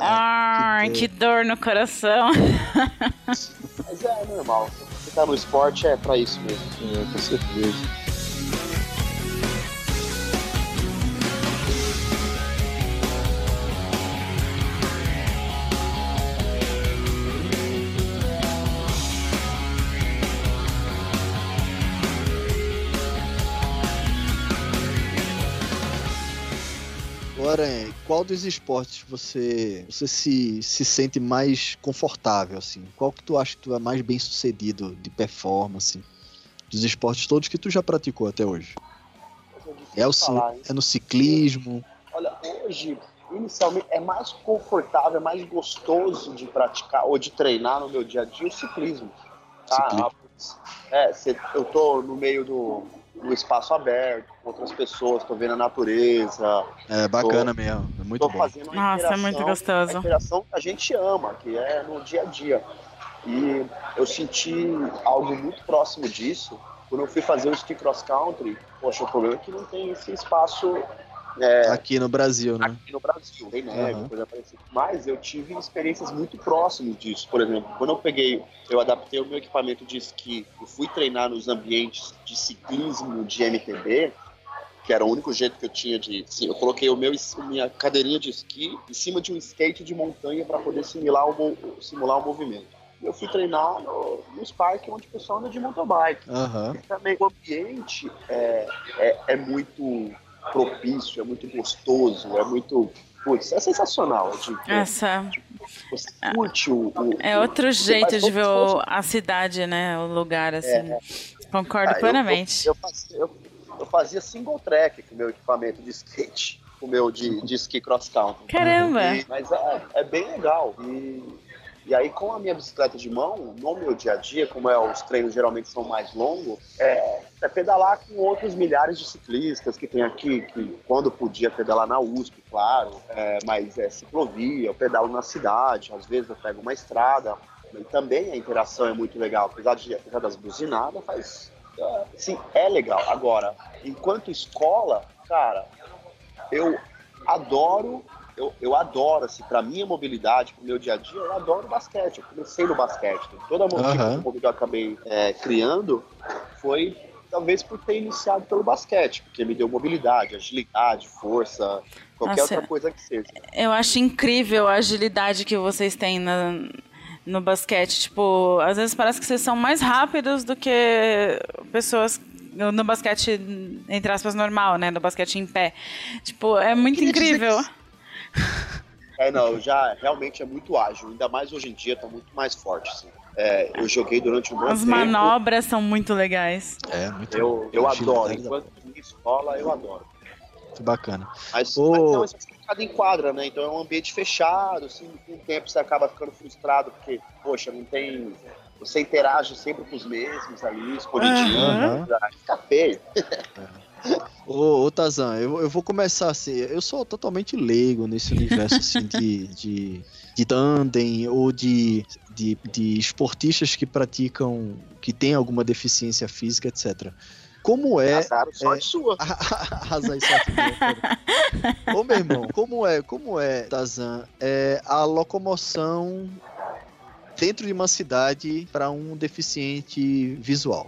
Ai, que que dor no coração. Mas é normal. Você tá no esporte é pra isso mesmo. É, com certeza. Qual dos esportes você, você se, se sente mais confortável, assim? Qual que tu acha que tu é mais bem sucedido de performance? Dos esportes todos que tu já praticou até hoje? É, o, falar, é no ciclismo? Olha, hoje, inicialmente, é mais confortável, é mais gostoso de praticar ou de treinar no meu dia a dia o ciclismo. Ciclismo. é, cê- eu tô no meio do, do espaço aberto, com outras pessoas, tô vendo a natureza, É bacana mesmo, é muito tô bom. fazendo uma Nossa, é muito gostoso. a interação que a gente ama, que é no dia a dia. E eu senti algo muito próximo disso quando eu fui fazer o ski cross country. Poxa, o problema é que não tem esse espaço é, Aqui no Brasil, né? aqui no Brasil. tem neve, Aham. coisa parecida. Mas eu tive experiências muito próximas disso. Por exemplo, quando eu peguei, eu adaptei o meu equipamento de esqui e fui treinar nos ambientes de ciclismo de MTB, que era o único jeito que eu tinha de. Sim, eu coloquei o meu, minha cadeirinha de esqui em cima de um skate de montanha para poder simular o, simular o movimento. Eu fui treinar no- nos parques onde o pessoal anda de mountain bike. Aham. E também o ambiente é, é, é muito propício, é muito gostoso, é muito. Putz, é sensacional. Tipo, Essa você curte o. o- é outro você jeito de ver o- a cidade, né? O lugar, assim. Concordo Ah, eu- plenamente. Eu, fazia, eu, eu fazia single track com o meu equipamento de skate, com o meu de, de esqui cross country. Caramba! E- mas é, é bem legal. E, e aí, com a minha bicicleta de mão, no meu dia a dia, como é, os treinos geralmente são mais longos, é, é pedalar com outros milhares de ciclistas que tem aqui, que quando podia pedalar na USP, claro, é, mas é ciclovia, eu pedalo na cidade, às vezes eu pego uma estrada. Também a interação é muito legal, apesar, de, apesar das buzinadas, faz. é, Sim, é legal. Agora, enquanto escola, cara, eu adoro, eu, eu adoro, assim, pra minha mobilidade, pro meu dia a dia, eu adoro basquete. Eu comecei no basquete. Toda a Aham. mobilidade que eu acabei é, criando foi talvez por ter iniciado pelo basquete, porque me deu mobilidade, agilidade, força, qualquer Nossa, outra coisa que seja. Eu acho incrível a agilidade que vocês têm na- no basquete. Tipo, às vezes parece que vocês são mais rápidos do que pessoas no basquete, entre aspas, normal, né? No basquete em pé. Tipo, é muito incrível. *laughs* É, não, já realmente é muito ágil, ainda mais hoje em dia, tá muito mais forte, assim. É, eu joguei durante um bom As tempo. manobras são muito legais. É, muito Eu, eu adoro, enquanto em escola eu adoro. Muito bacana. Mas, Ô. mas não, isso é ficado em quadra, né? Então é um ambiente fechado, assim, com o tempo você acaba ficando frustrado, porque, poxa, não tem. Você interage sempre com os mesmos ali, escolhidinhos, Aham. aí fica feio. Ô, ô Tazan, eu, eu vou começar assim. Eu sou totalmente leigo nesse universo assim, de, de, de tandem ou de, de, de esportistas que praticam, que têm alguma deficiência física, etc. Como é. Azar, sorte sua. Arrasar Ô meu irmão, como é, como é, Tazan, é a locomoção dentro de uma cidade para um deficiente visual?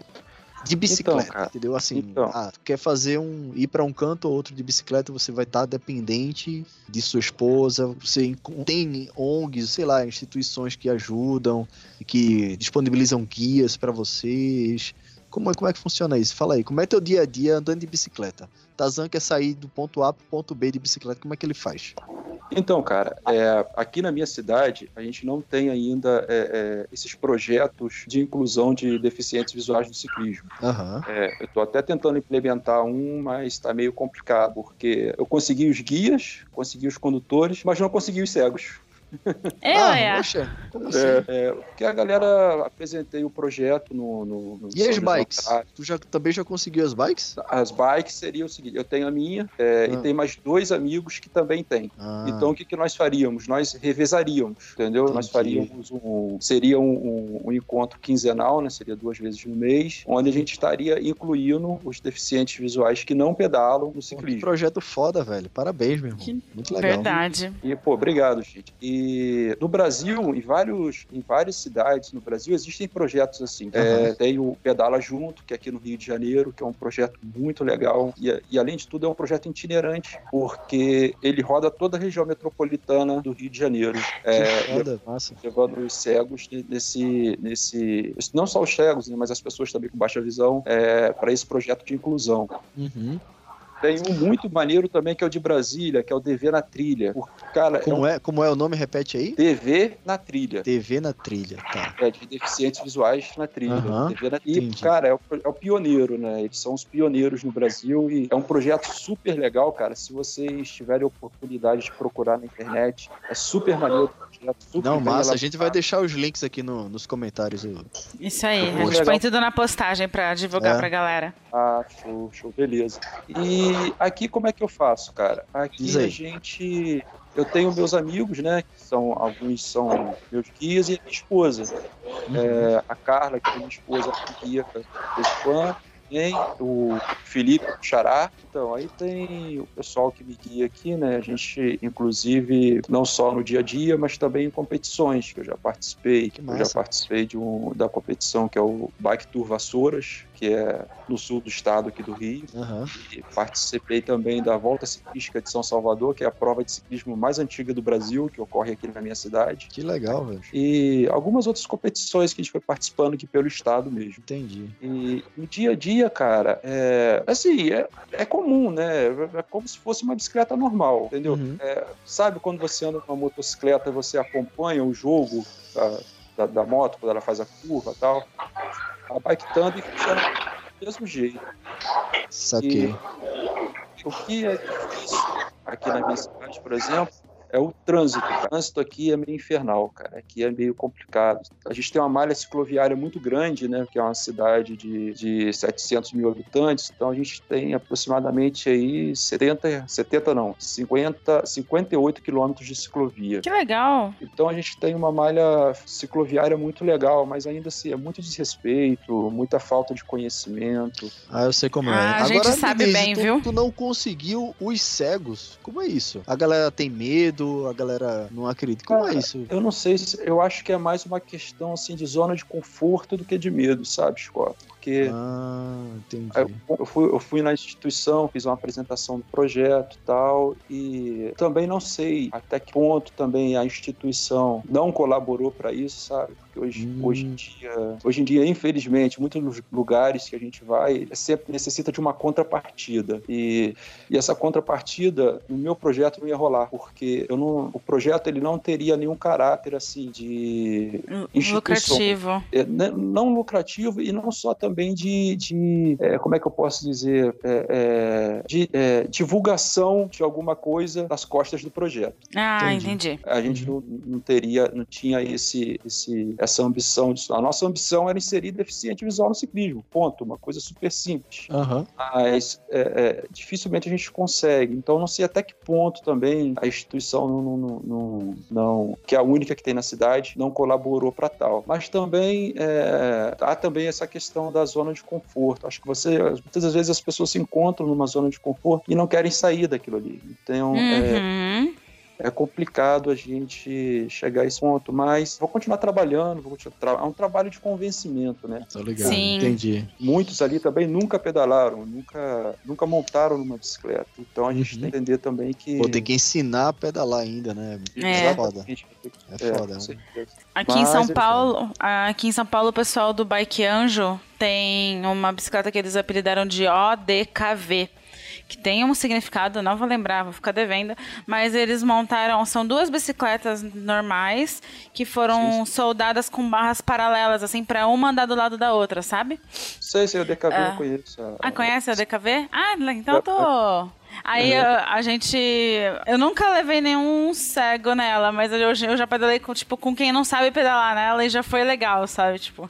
De bicicleta, cara, entendeu? Assim, então. ah, quer fazer um. ir para um canto ou outro de bicicleta, você vai estar dependente de sua esposa. Você tem ONGs, sei lá, instituições que ajudam, que disponibilizam guias para vocês. Como é, como é que funciona isso? Fala aí, como é teu dia a dia andando de bicicleta? Tazan quer sair do ponto A pro ponto B de bicicleta, como é que ele faz? Então, cara, é, aqui na minha cidade, a gente não tem ainda é, é, esses projetos de inclusão de deficientes visuais no ciclismo. É, eu estou até tentando implementar um, mas está meio complicado, porque eu consegui os guias, consegui os condutores, mas não consegui os cegos. Eu, ah, é. poxa, como assim? É, é, porque a galera apresentei o projeto no. no, no E as bikes? Tu já, também já conseguiu as bikes? As bikes seria o seguinte: eu tenho a minha é, Ah. e tem mais dois amigos que também têm. Ah, Então, o que, que nós faríamos? Nós revezaríamos, entendeu? Nós Entendi. faríamos um. Seria um, um- um encontro quinzenal, né? Seria duas vezes no mês, onde a gente estaria incluindo os deficientes visuais que não pedalam no pô, que ciclismo. projeto foda, velho. Parabéns, meu irmão. Que Muito legal. Verdade. E, pô, obrigado, gente. E no Brasil, em, vários, em várias cidades no Brasil, existem projetos assim. É, tem o Pedala Junto, que é aqui no Rio de Janeiro, que é um projeto muito legal. E, e, além de tudo, é um projeto itinerante, porque ele roda toda a região metropolitana do Rio de Janeiro. É, massa. levando os cegos nesse, nesse não só os cegos, né, mas as pessoas também com baixa visão, é, para esse projeto de inclusão. Uhum. Tem um muito maneiro também que é o de Brasília, que é o DV na Trilha. O cara é um Como é, como é o nome? Repete aí. DV na trilha. TV na trilha, tá. É, de deficientes visuais na trilha. Aham, TV na... E, cara, é o, é o pioneiro, né? Eles são os pioneiros no Brasil e é um projeto super legal, cara. Se vocês tiverem a oportunidade de procurar na internet, é super maneiro. projeto, super Não, massa. A gente vai deixar os links aqui no- nos comentários. eu- Isso aí. A gente põe tudo na postagem pra divulgar É. pra galera. Ah, show, show, beleza. E aqui como é que eu faço, cara? Aqui a gente. Eu tenho meus amigos, né? Que são, alguns são meus guias e a minha esposa. Uhum. É, a Carla, que é minha espoja, que guia de vez em quando. também, o Felipe Xará. Então, aí tem o pessoal que me guia aqui, né? A gente, inclusive, não só no dia a dia, mas também em competições, que eu já participei. Que eu já participei de um, da competição que é o Bike Tour Vassouras, que é no sul do estado aqui do Rio. E participei também da Volta Ciclística de São Salvador, que é a prova de ciclismo mais antiga do Brasil, que ocorre aqui na minha cidade. Que legal, velho. E algumas outras competições que a gente foi participando aqui pelo estado mesmo. Entendi. E no dia a dia, cara, é assim, é, é comum, né? É como se fosse uma bicicleta normal, entendeu? Uhum. É, sabe quando você anda com uma motocicleta e você acompanha o jogo da, da, da moto, quando ela faz a curva e tal? A bike tandem funciona do mesmo jeito. Saquei. O que é difícil aqui na minha cidade, por exemplo, é o trânsito. O trânsito aqui é meio infernal, cara. Aqui é meio complicado. A gente tem uma malha cicloviária muito grande, né? Que é uma cidade de, de 700 mil habitantes. Então a gente tem aproximadamente aí 70, 70 não, 50, 58 quilômetros de ciclovia. Que legal. Então a gente tem uma malha cicloviária muito legal, mas ainda assim é muito desrespeito, muita falta de conhecimento. Ah, eu sei como é. Ah, a gente Agora, sabe Denise, bem, tu, viu? Tu não conseguiu os cegos. Como é isso? A galera tem medo, a galera não acredita. Como é Cara, isso? Eu não sei se eu acho que é mais uma questão assim de zona de conforto do que de medo, sabe, Scott? Porque Ah, entendi. Aí Eu eu fui, eu fui na instituição, fiz uma apresentação do projeto e tal, e também não sei até que ponto também a instituição não colaborou para isso, sabe? Porque hoje, Hum. hoje em dia, hoje em dia, infelizmente, muitos lu- lugares que a gente vai sempre necessita de uma contrapartida. E, e essa contrapartida, no meu projeto não ia rolar, porque eu não, o projeto ele não teria nenhum caráter assim de Lucrativo. é, né, não lucrativo e não só também de, de, é, como é que eu posso dizer, é, é, de é, divulgação de alguma coisa nas costas do projeto. Ah, Entendi. entendi. A gente não, não teria, não tinha esse, esse, essa ambição. disso. A nossa ambição era inserir deficiente visual no ciclismo, ponto, uma coisa super simples. Aham. Mas é, é, dificilmente a gente consegue. Então não sei até que ponto também a instituição não, não, não- não- não- que é a única que tem na cidade, não colaborou para tal. Mas também é, há também essa questão da zona de conforto. Acho que você muitas vezes as pessoas se encontram numa zona de conforto e não querem sair daquilo ali. Então é, Uhum. é complicado a gente chegar a esse ponto, mas vou continuar trabalhando, vou continuar tra- é um trabalho de convencimento, né? Tô ligado. Sim. Entendi. Muitos ali também nunca pedalaram, nunca, nunca montaram numa bicicleta. Então a gente Uhum. tem que entender também que. Vou ter que ensinar a pedalar ainda, né? É. É foda. É foda. com certeza. Aqui em São eles Paulo, aqui em São Paulo, o pessoal do Bike Anjo tem uma bicicleta que eles apelidaram de ODKV. Que tem um significado, não vou lembrar, vou ficar devendo. Mas eles montaram, são duas bicicletas normais que foram soldadas com barras paralelas, assim, pra uma andar do lado da outra, sabe? Sei, sei, o DKV Ah. eu conheço. a- Ah, conhece a DKV? Ah, então eu tô. Aí a, a gente. Eu nunca levei nenhum cego nela, mas eu, eu já pedalei com, tipo, com quem não sabe pedalar nela e já foi legal, sabe? Tipo.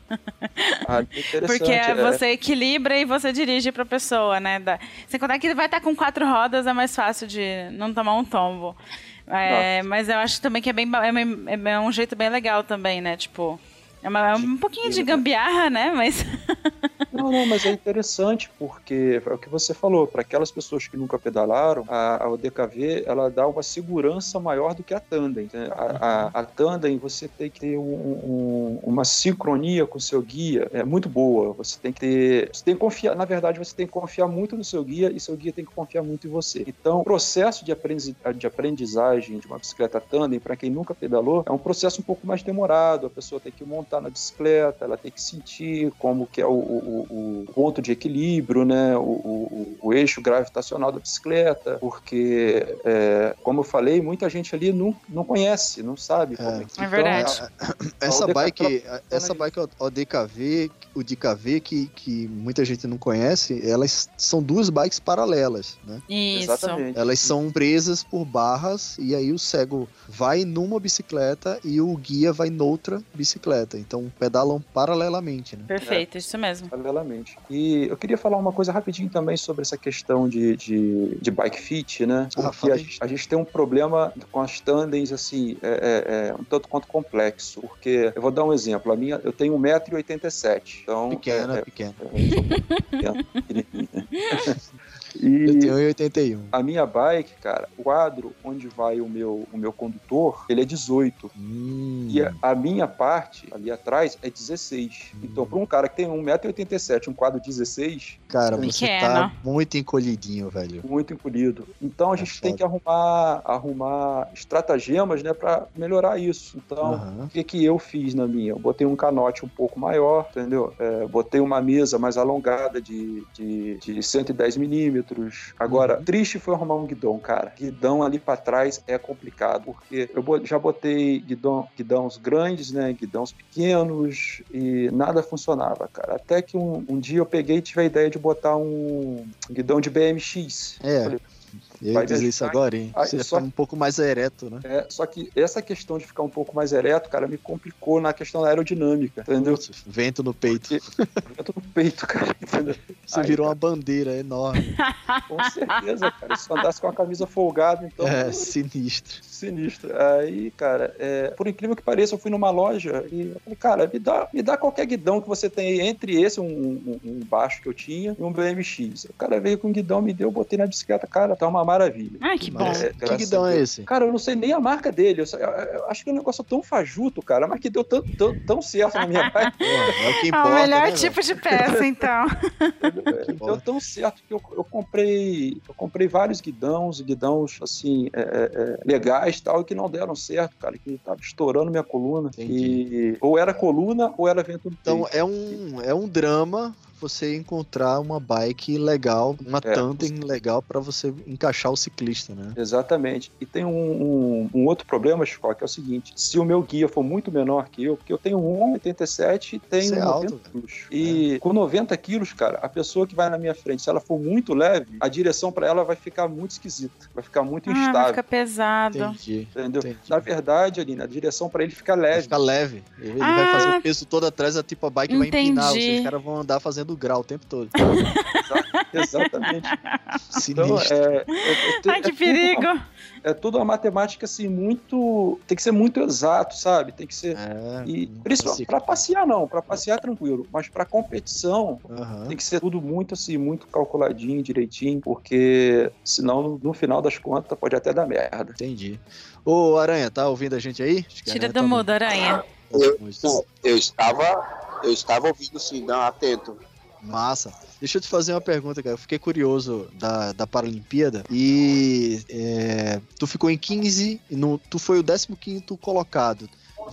Ah, *laughs* interessante. Porque é. você equilibra e você dirige pra pessoa, né? Da... Sem contar que vai estar com quatro rodas, é mais fácil de não tomar um tombo. É, mas eu acho também que é bem é, é um jeito bem legal também, né? Tipo. É, uma- é um pouquinho de gambiarra, né? Mas. *laughs* Não, não, mas é interessante porque é o que você falou, para aquelas pessoas que nunca pedalaram, a, a ODKV ela dá uma segurança maior do que a tandem. né? A, a, a tandem você tem que ter um- um- uma sincronia com o seu guia, é muito boa. Você tem que ter, você tem que confiar, na verdade você tem que confiar muito no seu guia e seu guia tem que confiar muito em você. Então, o processo de, aprendiz- de aprendizagem de uma bicicleta tandem, para quem nunca pedalou, é um processo um pouco mais demorado. A pessoa tem que montar na bicicleta, ela tem que sentir como que é o, o- o- ponto de equilíbrio, né? O, o- o eixo gravitacional da bicicleta, porque, é, como eu falei, muita gente ali não, não conhece, não sabe como é que É verdade. Essa ODKV bike, ela essa bike ODKV, o DKV que, que muita gente não conhece, elas são duas bikes paralelas, né? Isso. Exatamente. Elas são presas por barras e aí o cego vai numa bicicleta e o guia vai noutra bicicleta. Então pedalam paralelamente, né? Perfeito, isso mesmo. Paralelamente. E eu queria falar uma coisa rapidinho também sobre essa questão de, de, de bike fit, né? Ah, Porque a, gente, a gente tem um problema com as tandems, assim, é, é- é um tanto quanto complexo. Porque, eu vou dar um exemplo, a minha, eu tenho 1,87m. Então, Pequena, é, pequena. *laughs* é, eu né? E tenho 1,81. a minha bike, cara, o quadro onde vai o meu, o meu condutor, ele é 18. Hum. E a, a minha parte, ali atrás, é 16. Então, para um cara que tem 1,87m, um quadro 16, Cara, você Pequeno. tá muito encolhidinho, velho. muito encolhido. Então, a É gente tem foda. que arrumar, arrumar estratagemas, né, para melhorar isso. Então, Aham. o que, que eu fiz na minha? Eu botei um canote um pouco maior, entendeu? É, botei uma mesa mais alongada de, de, de 110 milímetros. Agora, Uhum. triste foi arrumar um guidão, cara. Guidão ali pra trás é complicado, porque eu já botei guidão, guidãos grandes, né? Guidãos pequenos e nada funcionava, cara. Até que um, um dia eu peguei e tive a ideia de botar um guidão de BMX. É. Falei, Eu Vai dizer isso agora, hein? Aí, Você só- fica um pouco mais ereto, né? É, só que essa questão de ficar um pouco mais ereto, cara, me complicou na questão da aerodinâmica, entendeu? Putz, Vento no peito. Eu tô no peito, cara, entendeu? Você Aí, virou uma bandeira enorme. Com certeza, cara. Se andasse com a camisa folgada, então. É, sinistro. Sinistro. Aí, cara, é, por incrível que pareça, eu fui numa loja e eu falei, cara, me dá, me dá qualquer guidão que você tem aí, entre esse, um, um- um baixo que eu tinha, e um BMX. O cara veio com um guidão, me deu, eu botei na bicicleta, cara, tá uma maravilha. Ai, que bom. É, que guidão é esse? Cara, eu não sei nem a marca dele. Eu, eu- eu acho que é um negócio tão fajuto, cara, mas que deu tão, tão, tão certo na minha *laughs* bike. Pô, é o que É importa, o melhor né, tipo de peça, então. *laughs* Deu importa. tão certo que eu, eu comprei eu comprei vários guidãos, guidãos assim, é, tal, que não deram certo, cara, que tava estourando minha coluna. Entendi. E ou era coluna ou era vento Então é um, é um drama você encontrar uma bike legal, uma É. tandem legal pra você encaixar o ciclista, né? Exatamente. E tem um, um- um outro problema, Chico, que é o seguinte: se o meu guia for muito menor que eu, porque eu tenho 1,87 e tenho Isso é 90 alto, velho. quilos. E com 90 quilos, cara, a pessoa que vai na minha frente, se ela for muito leve, a direção pra ela vai ficar muito esquisita, vai ficar muito Ah, vai instável. ficar pesado. Entendi. Entendeu? Entendi. Na verdade, Aline, a direção pra ele fica Vai leve. ficar leve. Ele Ah. vai fazer o peso todo atrás, a tipo a bike vai empinar. Entendi. os caras vão andar fazendo grau o tempo todo. *laughs* Exatamente. Então, Sinistro. é, é- é- Ai, é que tudo perigo. uma- é tudo uma matemática assim muito, tem que ser muito exato, sabe? Tem que ser É, e não principalmente para passear não, para passear tranquilo, mas para competição Aham. tem que ser tudo muito assim, muito calculadinho, direitinho, porque senão no, no final das contas pode até dar merda. Entendi. Ô, Aranha, tá ouvindo a gente aí? Tira do tá mudo, aranha. Eu, eu estava, eu estava ouvindo sim, não, atento. Massa. Deixa eu te fazer uma pergunta, cara. Eu fiquei curioso da, da Paralimpíada e é, tu ficou em 15 e no, tu foi o 15 colocado.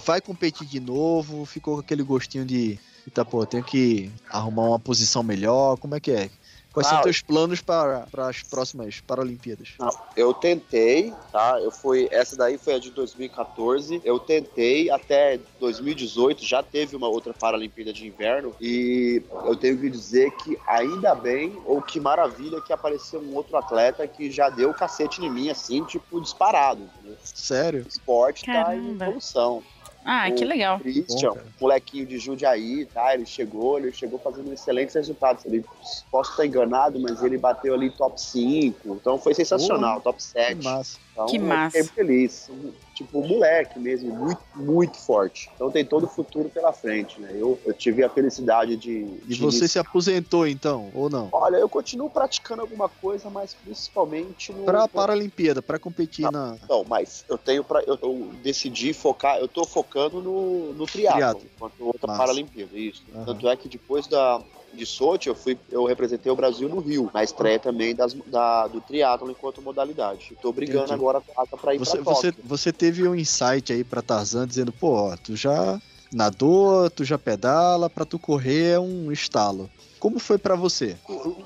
Vai competir de novo? Ficou com aquele gostinho de, tá, pô, tenho que arrumar uma posição melhor? Como é que é? Quais são Ah, teus planos para, para as próximas Paralimpíadas? Eu tentei, tá? Eu fui, essa daí foi a de 2014. Eu tentei até 2018, já teve uma outra Paralimpíada de Inverno e eu tenho que dizer que ainda bem ou que maravilha que apareceu um outro atleta que já deu cacete em mim assim, tipo disparado. entendeu? Sério? O esporte tá em Caramba. evolução. Ah, que legal. Christian, Bom, molequinho de Jundiaí, tá? Ele chegou, ele chegou fazendo excelentes resultados. Ele, posso estar enganado, mas ele bateu ali top 5. Então foi sensacional, top Que 7. massa. Então, Que massa. fiquei feliz. Tipo, moleque mesmo, muito, muito forte. Então tem todo o futuro pela frente, né? Eu, eu tive a felicidade de. E de você iniciar- se aposentou então, ou não? Olha, eu continuo praticando alguma coisa, mas principalmente no. Pra Paralimpíada, pra competir Não. na. Não, mas eu tenho para eu, eu decidi focar, eu tô focando no, no triatlo, Triatlo. enquanto outra Massa. Paralimpíada, isso. Aham. Tanto é que depois da de Sochi, eu fui eu representei o Brasil no Rio, na estreia também das, da, do triatlo enquanto modalidade. Tô brigando Entendi. agora para ir Você, pra você, você teve um insight aí pra Tarzan dizendo, pô, tu já nadou, tu já pedala, pra tu correr é um estalo. Como foi pra você?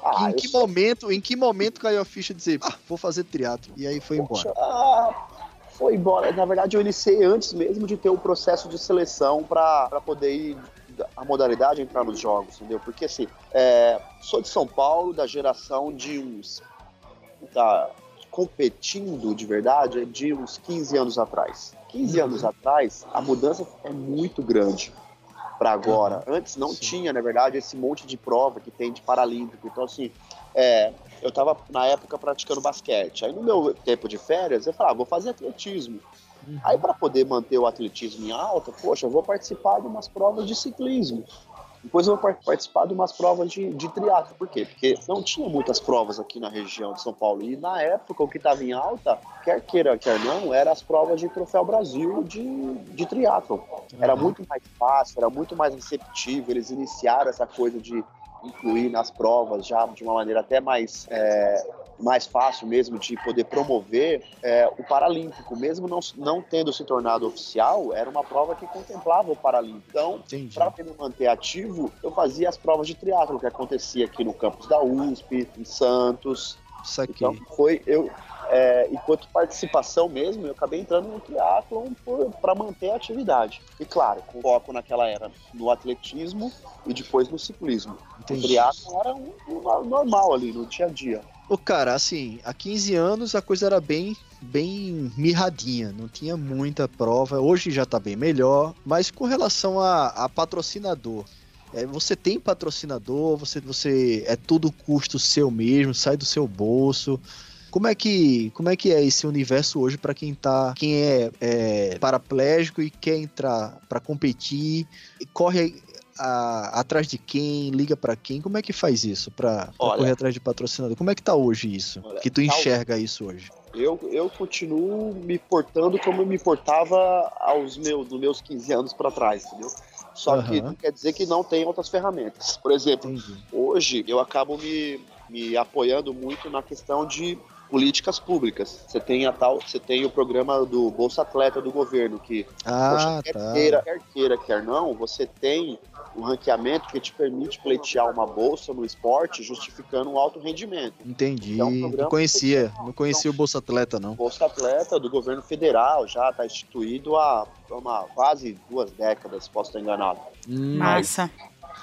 Ah, em que momento, em que momento caiu a ficha de dizer, ah, vou fazer triatlo e aí foi embora? Poxa, ah, foi embora. Na verdade, eu iniciei antes mesmo de ter o processo de seleção para poder ir a modalidade entrar nos jogos, entendeu? Porque assim, é, sou de São Paulo, da geração de uns. Tá competindo de verdade de uns 15 anos atrás. 15 anos atrás, a mudança é muito grande. para agora. Antes não Sim. tinha, na verdade, esse monte de prova que tem de paralímpico. Então, assim, é, eu estava na época praticando basquete. Aí no meu tempo de férias, eu falava, vou fazer atletismo. Aí para poder manter o atletismo em alta, poxa, eu vou participar de umas provas de ciclismo. Depois eu vou par- participar de umas provas de, de triatlo. Por quê? Porque não tinha muitas provas aqui na região de São Paulo. E na época, o que estava em alta, quer queira, quer não, eram as provas de Troféu Brasil de, de triatlo. Era muito mais fácil, era muito mais receptivo. Eles iniciaram essa coisa de incluir nas provas já de uma maneira até mais, é, mais fácil mesmo de poder promover é, o Paralímpico. Mesmo não, não tendo se tornado oficial, era uma prova que contemplava o Paralímpico. Então, para me manter ativo, eu fazia as provas de triatlo que acontecia aqui no campus da USP, em Santos. Então, foi eu é, enquanto participação mesmo, eu acabei entrando no triatlon para manter a atividade. E claro, com foco naquela era no atletismo e depois no ciclismo. Entendi. O triatlon era um, um normal ali no dia a dia. Ô, cara, assim, há 15 anos a coisa era bem, bem mirradinha, não tinha muita prova. Hoje já tá bem melhor, mas com relação a, a patrocinador, é, você tem patrocinador, você, você é tudo custo seu mesmo, sai do seu bolso. Como é que, como é que é esse universo hoje para quem tá, quem é, é paraplégico e quer entrar para competir, corre a- atrás de quem, liga para quem? Como é que faz isso para correr atrás de patrocinador? Como é que tá hoje isso? Olha, que tu tá- enxerga isso hoje? Eu, eu continuo me portando como eu me portava aos meus, nos meus 15 anos para trás, entendeu? Só que Aham. não quer dizer que não tem outras ferramentas. Por exemplo, Entendi. hoje eu acabo me, me apoiando muito na questão de políticas públicas. Você tem a tal, você tem o programa do Bolsa Atleta do governo que Ah, Poxa, quer tá. queira, quer queira, quer não, você tem um ranqueamento que te permite pleitear uma bolsa no esporte justificando um alto rendimento. Entendi. Um programa não conhecia, não conhecia o Bolsa Atleta não. Bolsa Atleta do governo federal já está instituído há uma, quase duas décadas, posso estar enganado. Hum, Massa.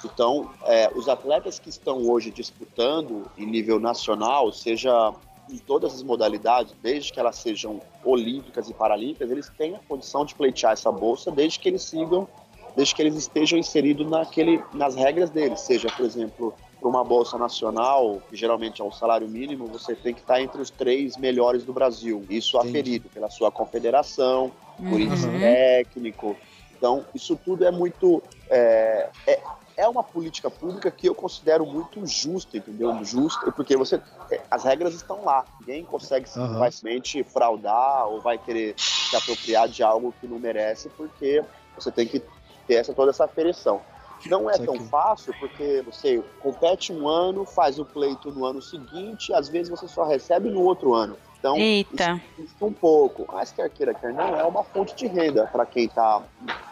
Então, é, os atletas que estão hoje disputando em nível nacional, seja em todas as modalidades, desde que elas sejam olímpicas e paralímpicas, eles têm a condição de pleitear essa bolsa, desde que eles sigam, desde que eles estejam inseridos naquele, nas regras deles. Seja, por exemplo, para uma bolsa nacional, que geralmente é um salário mínimo, você tem que estar entre os três melhores do Brasil. Isso Entendi. aferido pela sua confederação, por índice Uhum. técnico. Então, isso tudo é muito. É, é, é uma política pública que eu considero muito justa, entendeu? Justa, porque você. é, As regras estão lá. Ninguém consegue facilmente fraudar ou vai querer se apropriar de algo que não merece, porque você tem que ter essa, toda essa aferição. Não é Isso tão fácil, porque você compete um ano, faz o pleito no ano seguinte, e às vezes você só recebe no outro ano. Então, Eita. isso um pouco, mas quer queira, quer não, é uma fonte de renda para quem está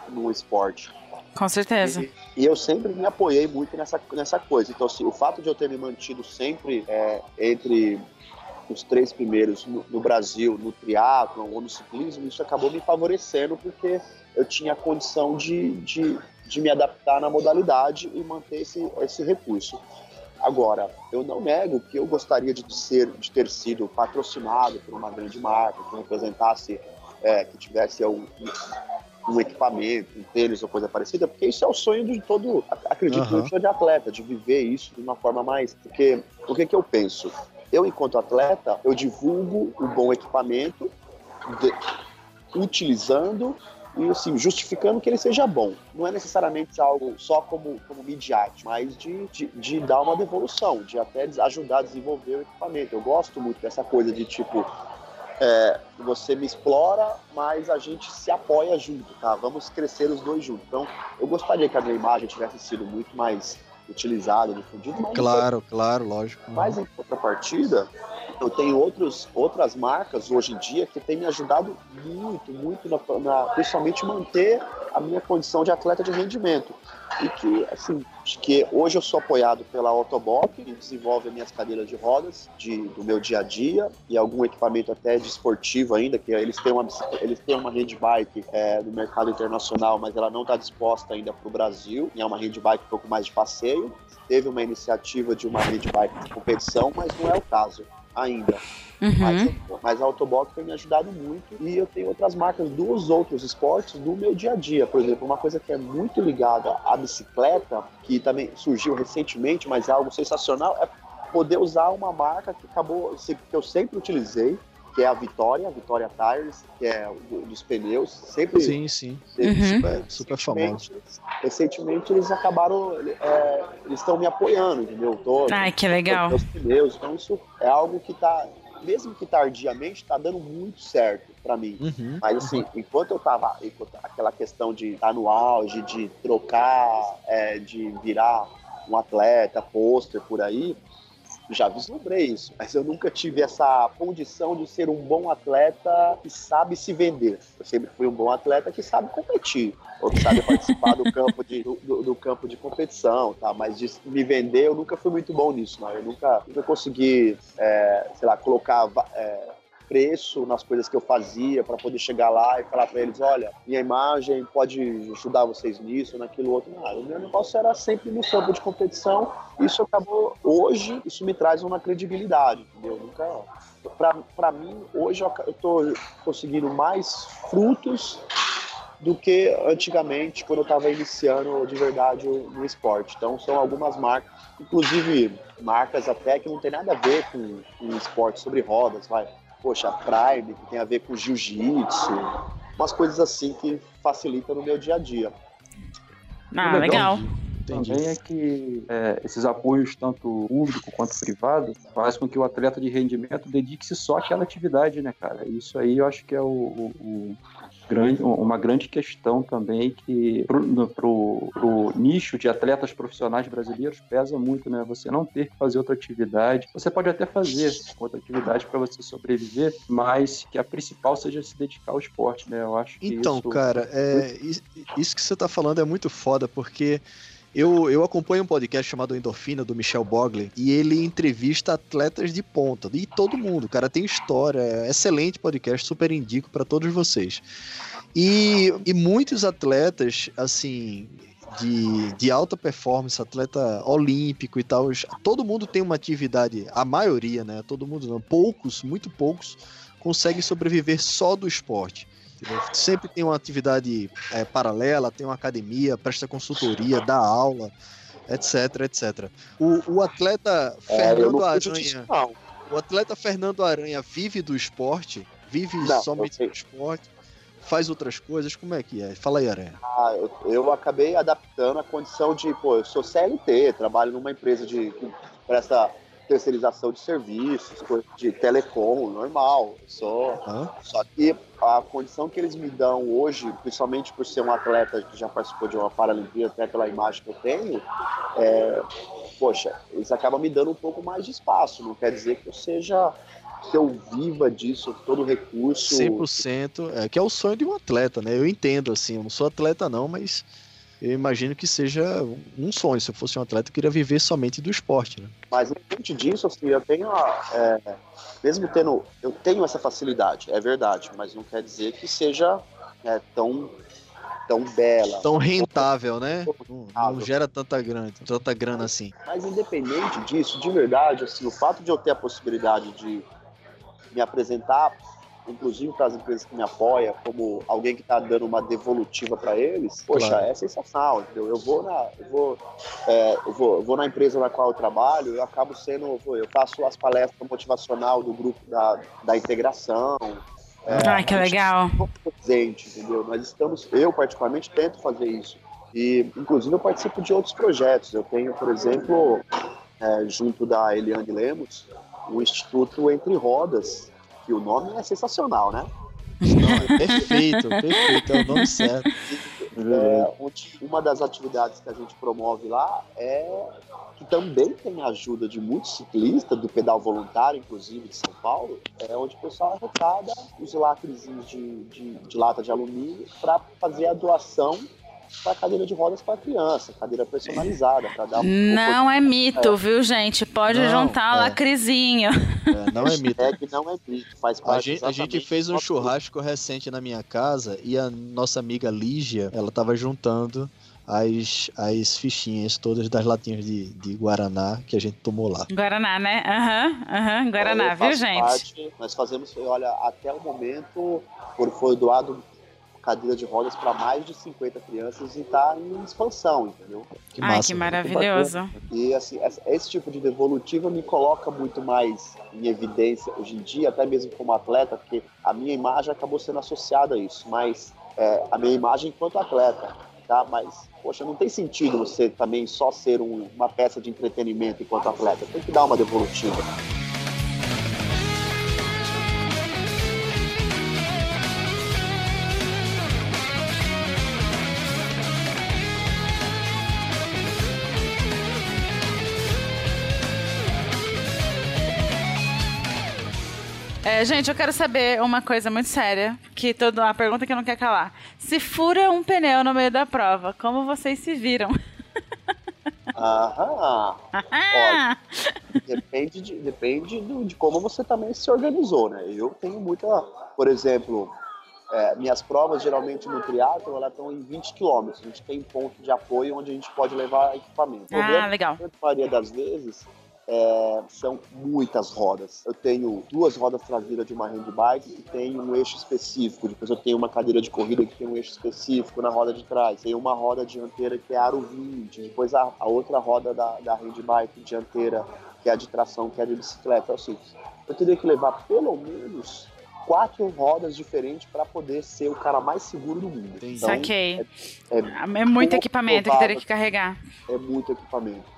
no esporte. Com certeza. E, e eu sempre me apoiei muito nessa, nessa coisa. Então, assim, o fato de eu ter me mantido sempre é, entre os três primeiros no, no Brasil, no triatlo ou no ciclismo, isso acabou me favorecendo porque eu tinha a condição de, de, de me adaptar na modalidade e manter esse, esse recurso. Agora, eu não nego que eu gostaria de ser, de ter sido patrocinado por uma grande marca que representasse, é, que tivesse um, um equipamento, um tênis ou coisa parecida, porque isso é o sonho de todo, acredito, sonho de atleta, de viver isso de uma forma mais, porque o que que eu penso? Eu, enquanto atleta, eu divulgo o bom equipamento, de- utilizando e assim, justificando que ele seja bom. Não é necessariamente algo só como, como midiático, mas de, de, de dar uma devolução, de até ajudar a desenvolver o equipamento. Eu gosto muito dessa coisa de tipo, é, você me explora, mas a gente se apoia junto, tá? Vamos crescer os dois juntos. Então, eu gostaria que a minha imagem tivesse sido muito mais utilizada, difundida, mas Claro, claro, lógico. mas em contrapartida, eu tenho outros, outras marcas hoje em dia que têm me ajudado muito, muito, na, na, principalmente manter a minha condição de atleta de rendimento. E que, assim, que hoje eu sou apoiado pela Autoboc, que desenvolve as minhas cadeiras de rodas de, do meu dia a dia e algum equipamento até de esportivo ainda, que eles têm uma, eles têm uma hand bike é, no mercado internacional, mas ela não está disposta ainda para o Brasil, e é uma hand bike um pouco mais de passeio. Teve uma iniciativa de uma hand bike de competição, mas não é o caso ainda. Uhum. Mas, mas a Autobox tem me ajudado muito e eu tenho outras marcas dos outros esportes no meu dia a dia. Por exemplo, uma coisa que é muito ligada à bicicleta, que também surgiu recentemente, mas é algo sensacional, é poder usar uma marca que acabou, que eu sempre utilizei, que é a Vitória, a Vitória Tires, que é do, dos pneus, sempre. Sim, sim. Uhum. Super, super famoso. Recentemente eles acabaram, é, eles estão me apoiando, entendeu? Tô, Ai, que legal. Meus pneus, então isso é algo que tá, mesmo que tardiamente, tá dando muito certo para mim. Uhum. Mas assim, enquanto eu tava, enquanto aquela questão de estar no auge, de trocar, é, de virar um atleta, pôster por aí, já vislumbrei isso, mas eu nunca tive essa condição de ser um bom atleta que sabe se vender. Eu sempre fui um bom atleta que sabe competir, ou que sabe participar do campo de, do, do campo de competição, tá? Mas de me vender, eu nunca fui muito bom nisso, não. Eu nunca, nunca consegui, é, sei lá, colocar é, preço nas coisas que eu fazia para poder chegar lá e falar para eles, olha, minha imagem pode ajudar vocês nisso, naquilo outro. Não, o meu negócio era sempre no campo de competição. Isso acabou hoje, isso me traz uma credibilidade, entendeu? Nunca para mim hoje eu estou conseguindo mais frutos do que antigamente quando eu estava iniciando de verdade no esporte. Então são algumas marcas, inclusive marcas até que não tem nada a ver com, com esporte sobre rodas, vai poxa, Prime, que tem a ver com jiu-jitsu, umas coisas assim que facilitam no meu dia a dia. Ah, legal. Entendi. Também é que é, esses apoios, tanto público quanto privado, faz com que o atleta de rendimento dedique-se só àquela atividade, né, cara? Isso aí eu acho que é o, o grande, uma grande questão também que pro, pro, pro, nicho de atletas profissionais brasileiros pesa muito, né? Você não ter que fazer outra atividade. Você pode até fazer outra atividade para você sobreviver, mas que a principal seja se dedicar ao esporte, né? Eu acho que Então, isso... cara, é, isso que você tá falando é muito foda, porque eu, eu acompanho um podcast chamado Endorfina, do Michel Bogley, e ele entrevista atletas de ponta. E todo mundo, cara tem história. É excelente podcast, super indico para todos vocês. E, e muitos atletas, assim, de, de alta performance, atleta olímpico e tal, todo mundo tem uma atividade, a maioria, né? Todo mundo não, poucos, muito poucos, conseguem sobreviver só do esporte. Sempre tem uma atividade é, paralela, tem uma academia, presta consultoria, dá aula, etc, etc. O, o atleta É, Fernando Aranha, o atleta Fernando Aranha vive do esporte, vive Não, somente do esporte, faz outras coisas, como é que é? Fala aí, Aranha. Ah, eu, eu acabei adaptando a condição de, pô, eu sou CLT, trabalho numa empresa de que presta terceirização de serviços, de telecom, normal. Hã? só que a condição que eles me dão hoje, principalmente por ser um atleta que já participou de uma Paralimpíada, até pela imagem que eu tenho, é, poxa, eles acabam me dando um pouco mais de espaço. Não quer dizer que eu seja que eu viva disso, todo recurso. 100%, é, que é o sonho de um atleta, né? Eu entendo, assim, eu não sou atleta não, mas eu imagino que seja um sonho. Se eu fosse um atleta, eu queria viver somente do esporte, né? Mas independente disso, assim, eu tenho, a- é, mesmo tendo, eu tenho essa facilidade, é verdade, mas não quer dizer que seja é, tão, tão bela. Tão rentável, né? Não, não Rentável. gera tanta grana, tanta grana assim. Mas independente disso, de verdade, assim, o fato de eu ter a possibilidade de me apresentar, inclusive para as empresas que me apoiam, como alguém que está dando uma devolutiva para eles, poxa, Claro. é sensacional. Entendeu? Eu vou na, eu vou, é, eu vou, eu vou na empresa na qual eu trabalho, eu acabo sendo, eu vou- eu faço as palestras motivacional do grupo da, da integração. É, Ai, que legal. presente, entendeu? Nós estamos, eu particularmente tento fazer isso. E, inclusive, eu participo de outros projetos. Eu tenho, por exemplo, é, junto da Eliane Lemos, o Instituto Entre Rodas, que o nome é sensacional, né? Não, é perfeito, perfeito, é o nome certo. É, onde uma das atividades que a gente promove lá é que também tem a ajuda de muitos ciclistas, do pedal voluntário, inclusive, de São Paulo, é onde o pessoal arrecada os lacrezinhos de, de, de lata de alumínio para fazer a doação para cadeira de rodas para criança, cadeira personalizada, para dar um Não é mito, viu, gente? Pode Não, juntar é. lacrizinho. É, não é mito. É que não é mito, faz A parte gente, a gente fez um churrasco recente na minha casa e a nossa amiga Lígia, ela tava juntando as, as fichinhas todas das latinhas de, de Guaraná que a gente tomou lá. Guaraná, né? Aham, aham, Guaraná, Eu viu, gente? parte, nós fazemos, olha, até o momento, por- foi doado cadeira de rodas para mais de 50 crianças e está em expansão, entendeu? Que Ai, massa. que maravilhoso. E assim, esse tipo de devolutiva me coloca muito mais em evidência hoje em dia, até mesmo como atleta, porque a minha imagem acabou sendo associada a isso, mas é, a minha imagem enquanto atleta, tá? Mas, poxa, não tem sentido você também só ser um- uma peça de entretenimento enquanto atleta, tem que dar uma devolutiva. É, gente, eu quero saber uma coisa muito séria, que todo, a pergunta que eu não quero calar. Se fura um pneu no meio da prova, como vocês se viram? *laughs* Aham. Olha, depende, de, depende do- de como você também se organizou, né? Eu tenho muita, por exemplo, é, minhas provas geralmente no triatlo elas estão em 20 quilômetros. A gente tem ponto de apoio onde a gente pode levar equipamento. Ah, problema, legal. na maioria das vezes, é, são muitas rodas. Eu tenho duas rodas traseiras de uma handbike e tenho um eixo específico. Depois eu tenho uma cadeira de corrida que tem um eixo específico na roda de trás. Tem uma roda dianteira que é aro 20. Depois a, a outra roda da, da handbike dianteira que é a de tração, que é a de bicicleta. Seja, eu teria que levar pelo menos quatro rodas diferentes para poder ser o cara mais seguro do mundo. Então, Saquei. é, É muito pouco equipamento que provável teria que carregar. é muito equipamento.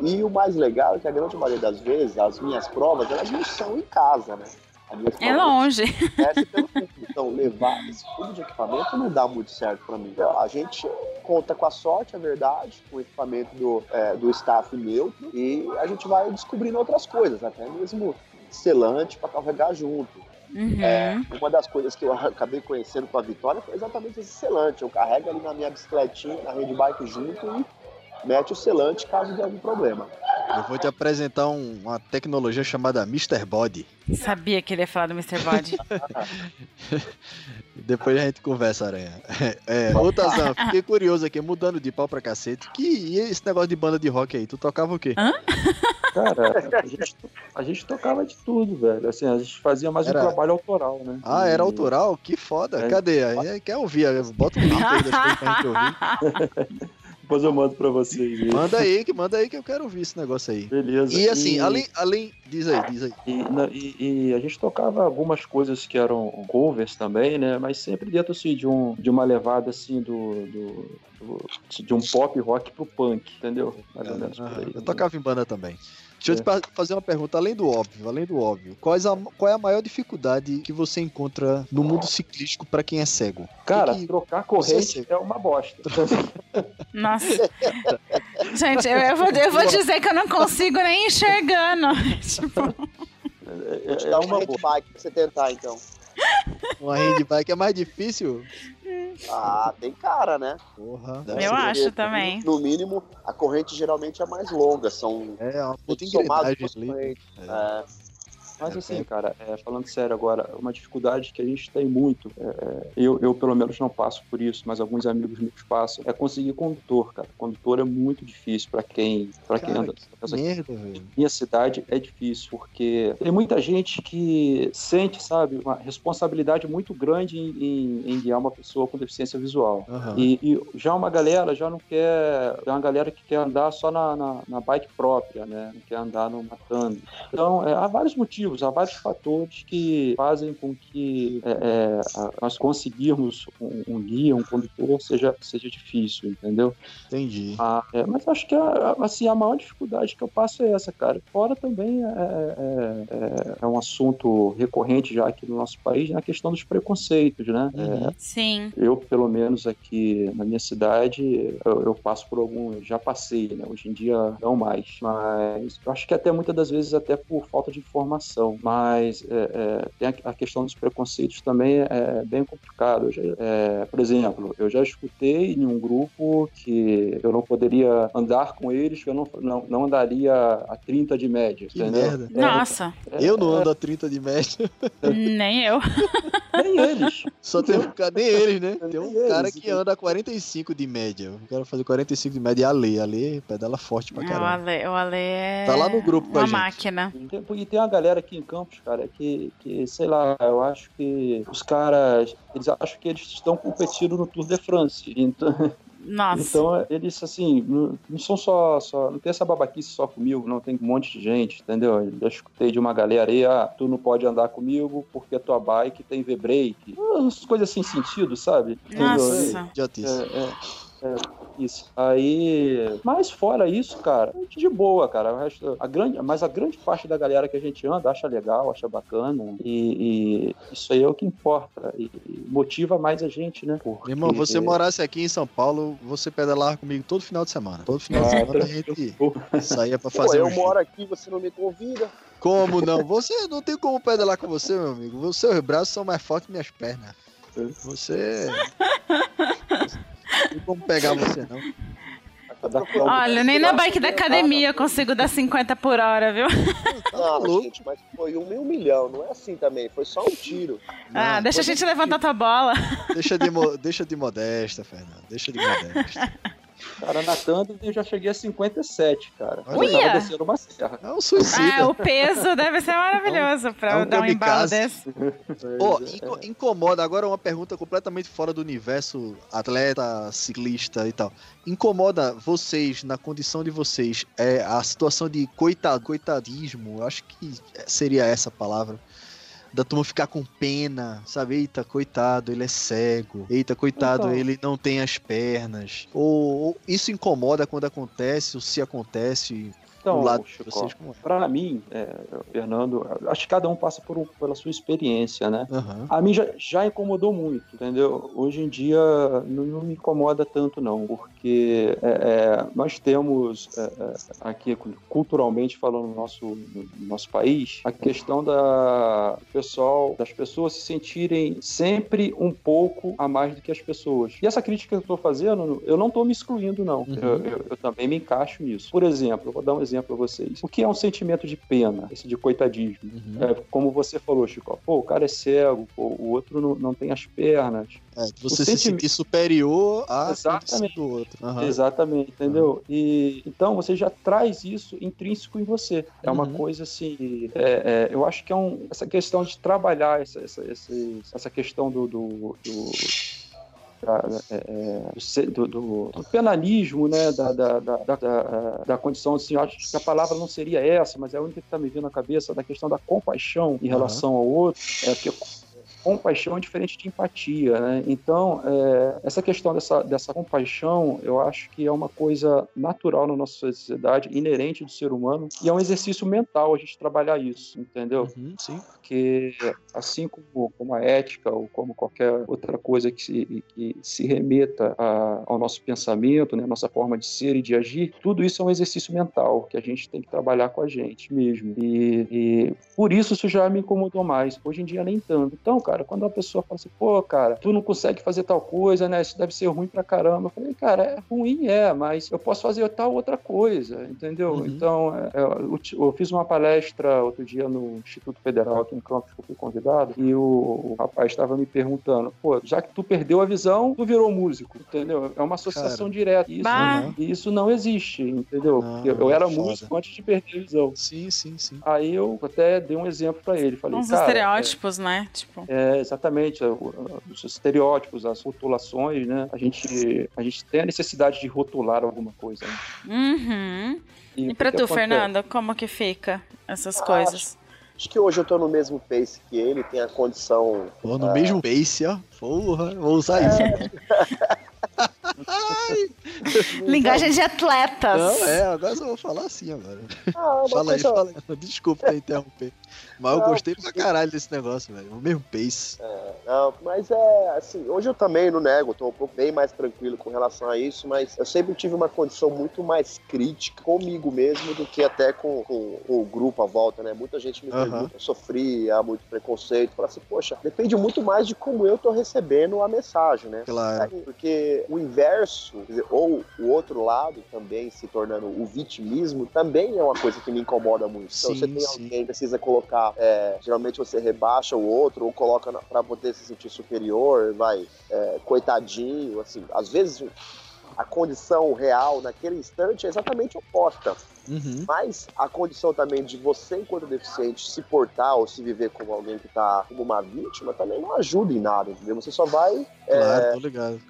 E o mais legal é que a grande maioria das vezes, as minhas provas, elas não são em casa, né? É longe. Então, levar esse tipo de equipamento não dá muito certo para mim. A gente conta com a sorte, é verdade, com o equipamento do, é, do staff neutro, e a gente vai descobrindo outras coisas, até mesmo selante para carregar junto. Uhum. É, uma das coisas que eu *laughs* acabei conhecendo com a Vitória foi exatamente esse selante. Eu carrego ali na minha bicicletinha, na rede bike junto e mete o selante caso dê algum problema. Eu vou te apresentar um- uma tecnologia chamada Mr. Body. Sabia que ele ia falar do Mr. Body. *laughs* Depois a gente conversa, Aranha. *laughs* É, ô Tazan, fiquei curioso aqui, mudando de pau pra cacete. Que e esse negócio de banda de rock aí? Tu tocava o quê? Cara, a gente, a gente tocava de tudo, velho. Assim, a gente fazia mais Era- um trabalho autoral, né? Ah, era autoral? Que foda. É. Cadê? Aí, Quer ouvir? Bota um link aí das coisas pra gente ouvir. *laughs* Depois eu mando pra vocês. Manda aí, que manda aí que eu quero ouvir esse negócio aí. Beleza. E assim, além, além. Diz aí, diz aí. E, na- e- e a gente tocava algumas coisas que eram covers também, né? Mas sempre dentro assim, de, um, de uma levada assim do, do- do- de um pop rock pro punk, entendeu? Mais ou menos por aí. Eu tocava em banda também. Deixa eu te É. fazer uma pergunta, além do óbvio, além do óbvio. Quais a- qual é a maior dificuldade que você encontra no mundo ciclístico pra quem é cego? Cara, que- trocar corrente Você- é uma bosta. *laughs* Nossa. *laughs* Gente, eu, eu vou, eu vou dizer que eu não consigo nem enxergando. *laughs* Tipo, É, Vou te é dar uma bike pra você tentar, então. Uma handbike é mais difícil? Ah, tem cara, né? Porra. Eu deve acho também. No mínimo, a corrente geralmente é mais longa. São É, uma puta engrenagem duas ali. correntes. É. É, Mas É, assim, é. cara, é, falando sério agora, uma dificuldade que a gente tem muito, é, é, eu, eu pelo menos não passo por isso, mas alguns amigos meus passam, é conseguir condutor, cara. Condutor é muito difícil pra quem, pra quem anda. Essa Merda, velho. minha cidade é difícil, porque tem muita gente que sente, sabe, uma responsabilidade muito grande em, em- em guiar uma pessoa com deficiência visual. Aham. E, e já uma galera já não quer. É uma galera que quer andar só na, na, na bike própria, né? Não quer andar no matando. Então, é, há vários motivos, há vários fatores que fazem com que é, é, nós conseguirmos um, um guia, um condutor, seja, seja difícil, entendeu? Entendi. Ah, é, mas acho que a, assim, a maior dificuldade que eu passo é essa, cara. Fora também é, é- é- é um assunto recorrente já aqui no nosso país, né? a questão dos preconceitos, né? Uhum. Sim. Eu, pelo menos aqui na minha cidade, eu, eu passo por algum. Já passei, né? Hoje em dia não mais. Mas eu acho que até muitas das vezes, até por falta de informação. Atenção. Mas é, é, tem a, a, questão dos preconceitos também é bem complicado. Já, é, por exemplo, eu já escutei em um grupo que eu não poderia andar com eles, que eu não, não, não andaria a 30 de média. Que entendeu? merda. Nossa. eu não ando a 30 de média. *laughs* Nem eu. Nem eles. Só tem um cara, nem eles, né? Tem um cara que anda a 45 de média. Eu quero fazer 45 de média e a lei. A lei pedala forte pra caramba. O Ale, o Ale é. Tá lá no grupo com uma a gente. máquina. E tem uma galera aqui em Campos, cara, que, que, sei lá, eu acho que os caras, eles acham que eles estão competindo no Tour de France. Então, Nossa. Então, eles, assim, não, não, são só, só. Não tem essa babaquice só comigo, não. Tem um monte de gente, entendeu? Eu já escutei de uma galera aí, ah, tu não pode andar comigo porque a tua bike tem V-brake. Umas coisas sem sentido, sabe? Nossa. Idiotice. É, é, é, isso. Aí. Mas fora isso, cara, de boa, cara. Resto, a grande, mas a grande parte da galera que a gente anda acha legal, acha bacana. E, e isso aí é o que importa. E, e motiva mais a gente, né? Porque... Irmão, você morasse aqui em São Paulo, você pedalava comigo todo final de semana. Todo final de semana a gente *laughs* saía pra fazer. Pô, eu um moro aqui, você não me convida. Como não? *laughs* Você não tem como pedalar com você, meu amigo. Os seus braços são mais fortes que minhas pernas. Você. Não tem como pegar você, não. Olha, nem na bike da academia eu consigo dar 50 por hora, viu? Não, mas, gente, mas foi um meio milhão, não é assim também, foi só um tiro. Ah, Não, deixa a gente levantar tua bola. Deixa de, deixa de modesta, Fernando. Deixa de modesta. Cara, na Thunder eu já cheguei a 57, cara. Olha Eu tava descendo uma serra. É um suicida. Ah, o peso deve ser maravilhoso pra é um dar um embalo desse. Ó, inco- incomoda, agora uma pergunta completamente fora do universo atleta, ciclista e tal. Incomoda vocês, na condição de vocês, é a situação de coitado, coitadismo, acho que seria essa a palavra. Da turma ficar com pena, sabe? Eita, coitado, ele é cego. Eita, coitado, Então. ele não tem as pernas. Ou, ou isso incomoda quando acontece, ou se acontece Então, do lado de Chico, vocês. Como é? pra mim, é, Fernando, acho que cada um passa por, pela sua experiência, né? Aham. A mim já, já incomodou muito, entendeu? Hoje em dia não, não me incomoda tanto, não, porque é, é, nós temos é, é, aqui, culturalmente falando, no nosso, no nosso país, a questão da pessoal, das pessoas se sentirem sempre um pouco a mais do que as pessoas. E essa crítica que eu estou fazendo, eu não estou me excluindo, não. Uhum. Eu, eu- eu também me encaixo nisso. Por exemplo, eu vou dar um exemplo para vocês. O que é um sentimento de pena, esse de coitadismo? Uhum. É, como você falou, Chico, pô, o cara é cego, pô, o outro não, não tem as pernas. É, você O se sentir superior à Exatamente. do outro. Aham. Exatamente, entendeu? E então você já traz isso intrínseco em você. É uma Uhum. coisa assim. é- é, eu acho que é um, essa questão de trabalhar essa, essa, esse- essa questão do. do, do da- é, é, do do, do- penalismo, né, da, da, da, da, condição, assim, acho que a palavra não seria essa, mas é a única que está me vindo na cabeça, da questão da compaixão em relação ao outro, é porque compaixão é diferente de empatia, né? Então, é, essa questão dessa, dessa compaixão, eu acho que é uma coisa natural na nossa sociedade, inerente do ser humano, e é um exercício mental a gente trabalhar isso, entendeu? Uhum, sim. Porque, assim como, como a ética ou como qualquer outra coisa que se, que se remeta a- ao nosso pensamento, né, nossa forma de ser e de agir, tudo isso é um exercício mental que a gente tem que trabalhar com a gente mesmo. E, e por isso isso já me incomodou mais. Hoje em dia nem tanto. Então, cara, quando a pessoa fala assim, pô, cara, tu não consegue fazer tal coisa, né? Isso deve ser ruim pra caramba. Eu falei, cara, é ruim, é, mas eu posso fazer tal outra coisa, entendeu? Uhum. Então, é, é, eu, eu fiz uma palestra outro dia no Instituto Federal aqui em Campos, que eu fui convidado, e o, o rapaz estava me perguntando, pô, já que tu perdeu a visão, tu virou músico, entendeu? É uma associação Cara. direta. Isso, e isso não existe, entendeu? Não, Porque eu era foda. músico antes de perder a visão. Sim, sim, sim. Aí eu até dei um exemplo pra ele. Falei, Uns cara, estereótipos, né? Tipo. é, é, o- os estereótipos, as rotulações, né? A gente, a gente tem a necessidade de rotular alguma coisa. né? Uhum. E pra que tu? Fernando, como que fica essas Ah, coisas? Acho que hoje eu tô no mesmo pace que ele, tem a condição. Pô, no Ah. mesmo pace, ó. Porra, vou usar isso. Ai, *laughs* Linguagem de atletas. Não, é, agora eu vou falar assim agora. Ah, Fala aí, fala aí. Desculpa te interromper. Mas eu Não, gostei pra caralho desse negócio, velho. O mesmo pace. Não, mas é assim, hoje eu também não nego, tô um pouco bem mais tranquilo com relação a isso, mas eu sempre tive uma condição muito mais crítica comigo mesmo do que até com, com- com o grupo à volta, né? Muita gente me pergunta, eu sofria muito preconceito, fala assim, poxa, depende muito mais de como eu tô recebendo a mensagem, né? Claro. Porque o inverso, dizer, ou o outro lado também se tornando o vitimismo, também é uma coisa que me incomoda muito. Então Sim, você tem sim. alguém que precisa colocar, é, geralmente você rebaixa o outro ou coloca pra poder se sentir superior, vai, é, coitadinho, assim, às vezes a condição real naquele instante é exatamente oposta. Uhum. Mas a condição também de você, enquanto deficiente, se portar ou se viver como alguém que tá como uma vítima também não ajuda em nada, entendeu? Você só vai Claro, tô ligado.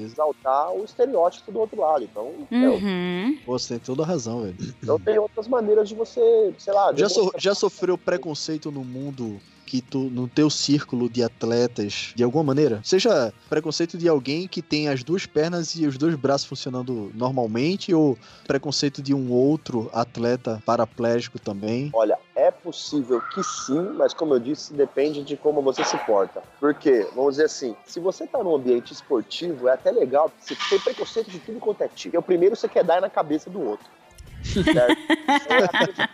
Exaltar o estereótipo do outro lado. Então, é, Uhum. Pô, você tem toda a razão, velho. então tem outras maneiras de você, sei lá, Já, so- já sofreu preconceito no mundo que tu, no teu círculo de atletas, de alguma maneira? Seja preconceito de alguém que tem as duas pernas e os dois braços funcionando normalmente, ou preconceito de um outro atleta paraplégico também? Olha, é possível que sim, mas como eu disse, depende de como você se porta. Porque, vamos dizer assim, se você tá num ambiente esportivo, é até legal, você tem preconceito de tudo quanto é tipo. Porque o primeiro você quer dar na cabeça do outro. É, a coisa,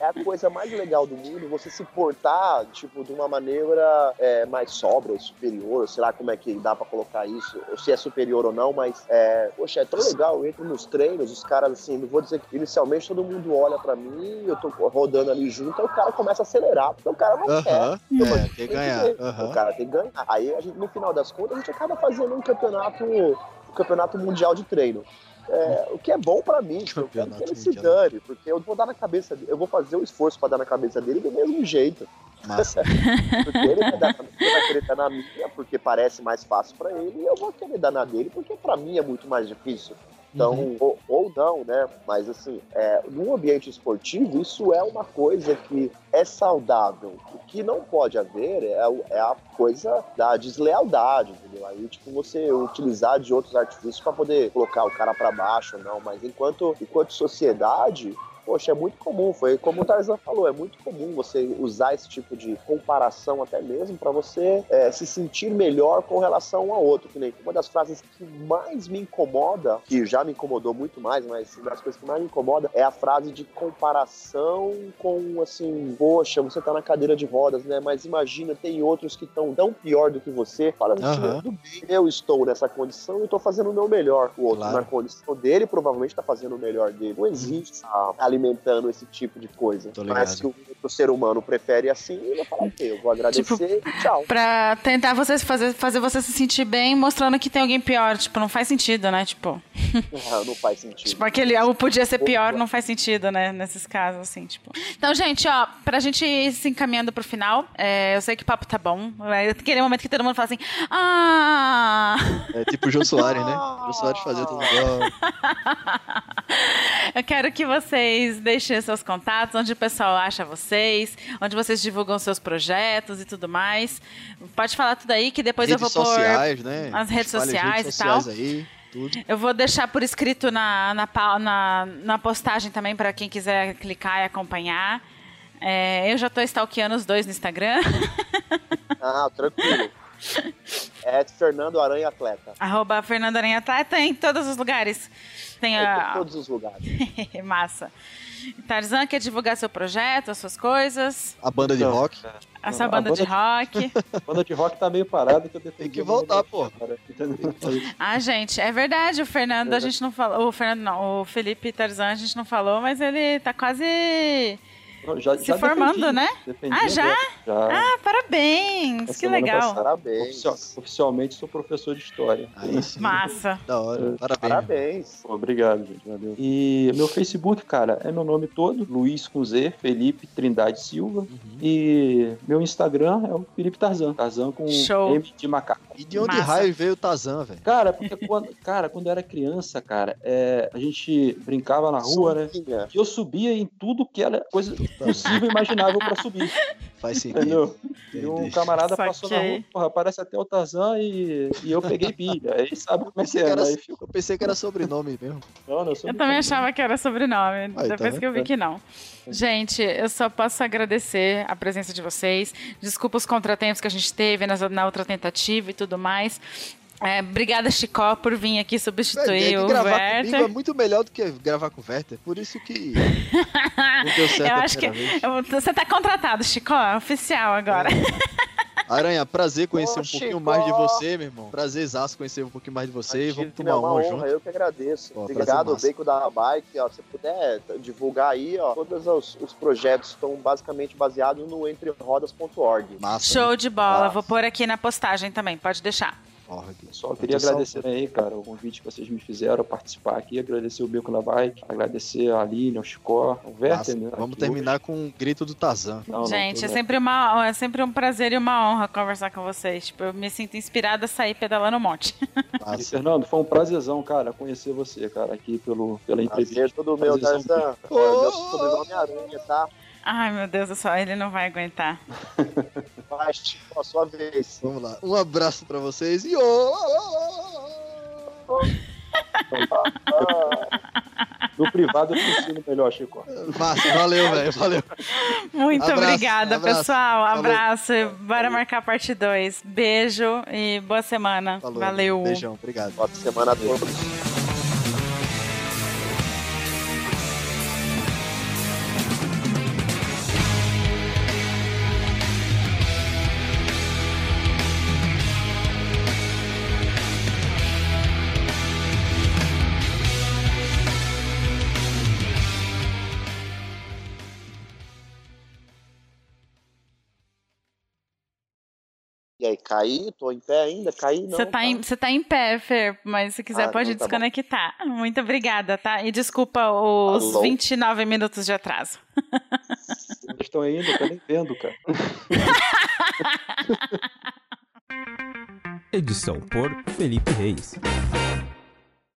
é a coisa mais legal do mundo, você se portar, tipo, de uma maneira é, mais sóbria, superior, sei lá como é que dá pra colocar isso, ou se é superior ou não, mas, é, poxa, é tão legal, eu entro nos treinos, os caras, assim, não vou dizer que inicialmente todo mundo olha pra mim, eu tô rodando ali junto, aí o cara começa a acelerar, porque o cara não quer. Aham, Mas é, tem quer que ganhar. ver. aham. O cara tem que ganhar. Aí, a gente, no final das contas, a gente acaba fazendo um campeonato, um campeonato mundial de treino. É, o que é bom pra mim, tipo, eu quero que ele se dane, porque eu vou dar na cabeça dele, eu vou fazer o esforço pra dar na cabeça dele do mesmo jeito. Massa. *laughs* Porque ele vai, dar, ele vai querer dar na minha, porque parece mais fácil pra ele, e eu vou querer dar na dele, porque pra mim é muito mais difícil. Então, Uhum. ou, ou não, né? Mas assim, é, num ambiente esportivo, isso é uma coisa que é saudável. O que não pode haver é, é a coisa da deslealdade, entendeu? Aí, tipo, você utilizar de outros artifícios para poder colocar o cara para baixo, não. Mas enquanto, enquanto sociedade, poxa, é muito comum. Foi como o Tarzan falou, é muito comum você usar esse tipo de comparação até mesmo para você é, se sentir melhor com relação ao outro. Que nem uma das frases que mais me incomoda, que já me incomodou muito mais, mas uma das coisas que mais me incomoda é a frase de comparação com assim, poxa, você tá na cadeira de rodas, né? Mas imagina, tem outros que estão tão pior do que você. Fala Aham. tudo bem, eu estou nessa condição e tô fazendo o meu melhor. O outro Claro. na condição dele provavelmente tá fazendo o melhor dele. Não existe ah, alimentando esse tipo de coisa. Tô Mas ligado. Que o ser humano prefere assim, ele vai falar, ok, eu vou agradecer e tchau. Pra tentar você fazer, fazer você se sentir bem, mostrando que tem alguém pior. Tipo, não faz sentido, né? Tipo, *laughs* Ah, não faz sentido. tipo aquele algo podia ser pior, não faz sentido, né? Nesses casos, assim, tipo. Então, gente, ó, pra gente ir se encaminhando pro final, é, eu sei que o papo tá bom. É aquele momento que todo mundo fala assim, ah... É tipo o Jô Soares, né? O Jô Soares fazia tudo igual. *laughs* Eu quero que vocês deixem seus contatos, onde o pessoal acha vocês, onde vocês divulgam seus projetos e tudo mais. Pode falar tudo aí, que depois redes eu vou pôr sociais, né? as redes Espalha sociais redes e tal. aí. Eu vou deixar por escrito na, na, na, na postagem também para quem quiser clicar e acompanhar. É, eu já tô stalkeando os dois no Instagram. *laughs* Ah, tranquilo. *laughs* É Fernando Aranha Atleta. Arroba Fernanda Aranha tá em todos os lugares. Tem É, em a... todos os lugares. *laughs* Massa. Tarzan quer divulgar seu projeto, as suas coisas, A banda de Então, rock. a sua A banda de rock. *laughs* A banda de rock tá meio parada que eu defendi Tem que voltar, banda pô. Ah, gente, é verdade, o Fernando, a gente não falou. O Fernando não, o Felipe Tarzan a gente não falou, mas ele tá quase. Já- Se já formando, defendi, né? defendi Ah, já? já. Ah, parabéns! Essa que legal. passada. Parabéns. Oficial- oficialmente sou professor de história. Aí sim. Massa. Da hora. Parabéns. Parabéns. Pô, Obrigado, gente. Valeu. E meu Facebook, cara, é meu nome todo, Luiz com Z, Felipe Trindade Silva. Uhum. E meu Instagram é o Felipe Tarzan. Tarzan com Show. M de macaco. E de onde Massa. raio veio o Tazan, velho? Cara, porque quando, cara, quando eu era criança, cara, é, a gente brincava na rua, né? E eu subia em tudo que era coisa, possível e imaginável pra subir. Faz sentido. Entendeu? E Entendi. um camarada passou na Saquei. rua, porra, parece até o Tarzan e, e eu peguei pilha. Aí sabe como é que é, era- né? Aí fico, Eu pensei que era sobrenome mesmo. não, não, eu sou Eu também achava que era sobrenome, Aí, tá depois que eu vi vendo? que não. Gente, eu só posso agradecer a presença de vocês. Desculpa os contratempos que a gente teve na outra tentativa e tudo mais. É, obrigada, Chicó, por vir aqui é substituir que o gravar Werther. comigo é muito melhor do que gravar com o Werther. Por isso que *laughs* não deu certo Eu a acho que você tá contratado, Chicó, é oficial agora. Aranha, prazer conhecer Ô, um pouquinho Chico. mais de você, meu irmão. Prazerzaço conhecer um pouquinho mais de você. Imagina, Vamos tomar é uma uma honra, junto. Eu que agradeço. Pô, Obrigado, massa. Bacon da Bike. Ó, se puder divulgar aí, ó, todos os, os projetos estão basicamente baseados no entrerodas.org. Massa. Show de bola. Vou pôr aqui na postagem também, pode deixar. Org. Só queria agradecer salvo. aí, cara, o convite que vocês me fizeram participar aqui, agradecer o Beco na Bike, agradecer a Lilian, o Chicó, o. Werther, né? Vamos terminar com um grito do Tarzan. hoje. Não, não, Gente, tô- é sempre, uma, é sempre um prazer e uma honra conversar com vocês. Tipo, eu me sinto inspirada a sair pedalando um monte. *laughs* E. Fernando, foi um prazerzão, cara, conhecer você, cara, aqui pelo, pela entrevista. Prazer todo meu. Tarzan. Ô, Meu sobrenome é Aranha, tá? Ai, meu Deus do céu, ele não vai aguentar. *laughs* Vai, Chico, a sua vez. Vamos lá. Um abraço pra vocês e. ô! No *laughs* privado eu te ensino melhor, Chico. Massa, valeu, velho. Valeu. Muito Abraço, obrigada, abraço. pessoal. Falou. Abraço. Bora marcar parte 2. Beijo e boa semana. Falou. Valeu. Beijão, obrigado. Boa semana a todos. Caí? Tô em pé ainda? Caí não. Você tá, em, você tá em pé, Fer, mas se quiser Ah, pode então tá bom. desconectar. Muito obrigada, tá? E desculpa os Alô? 29 minutos de atraso. Vocês estão ainda, eu tô nem vendo, cara. *laughs* Edição por Felipe Reis.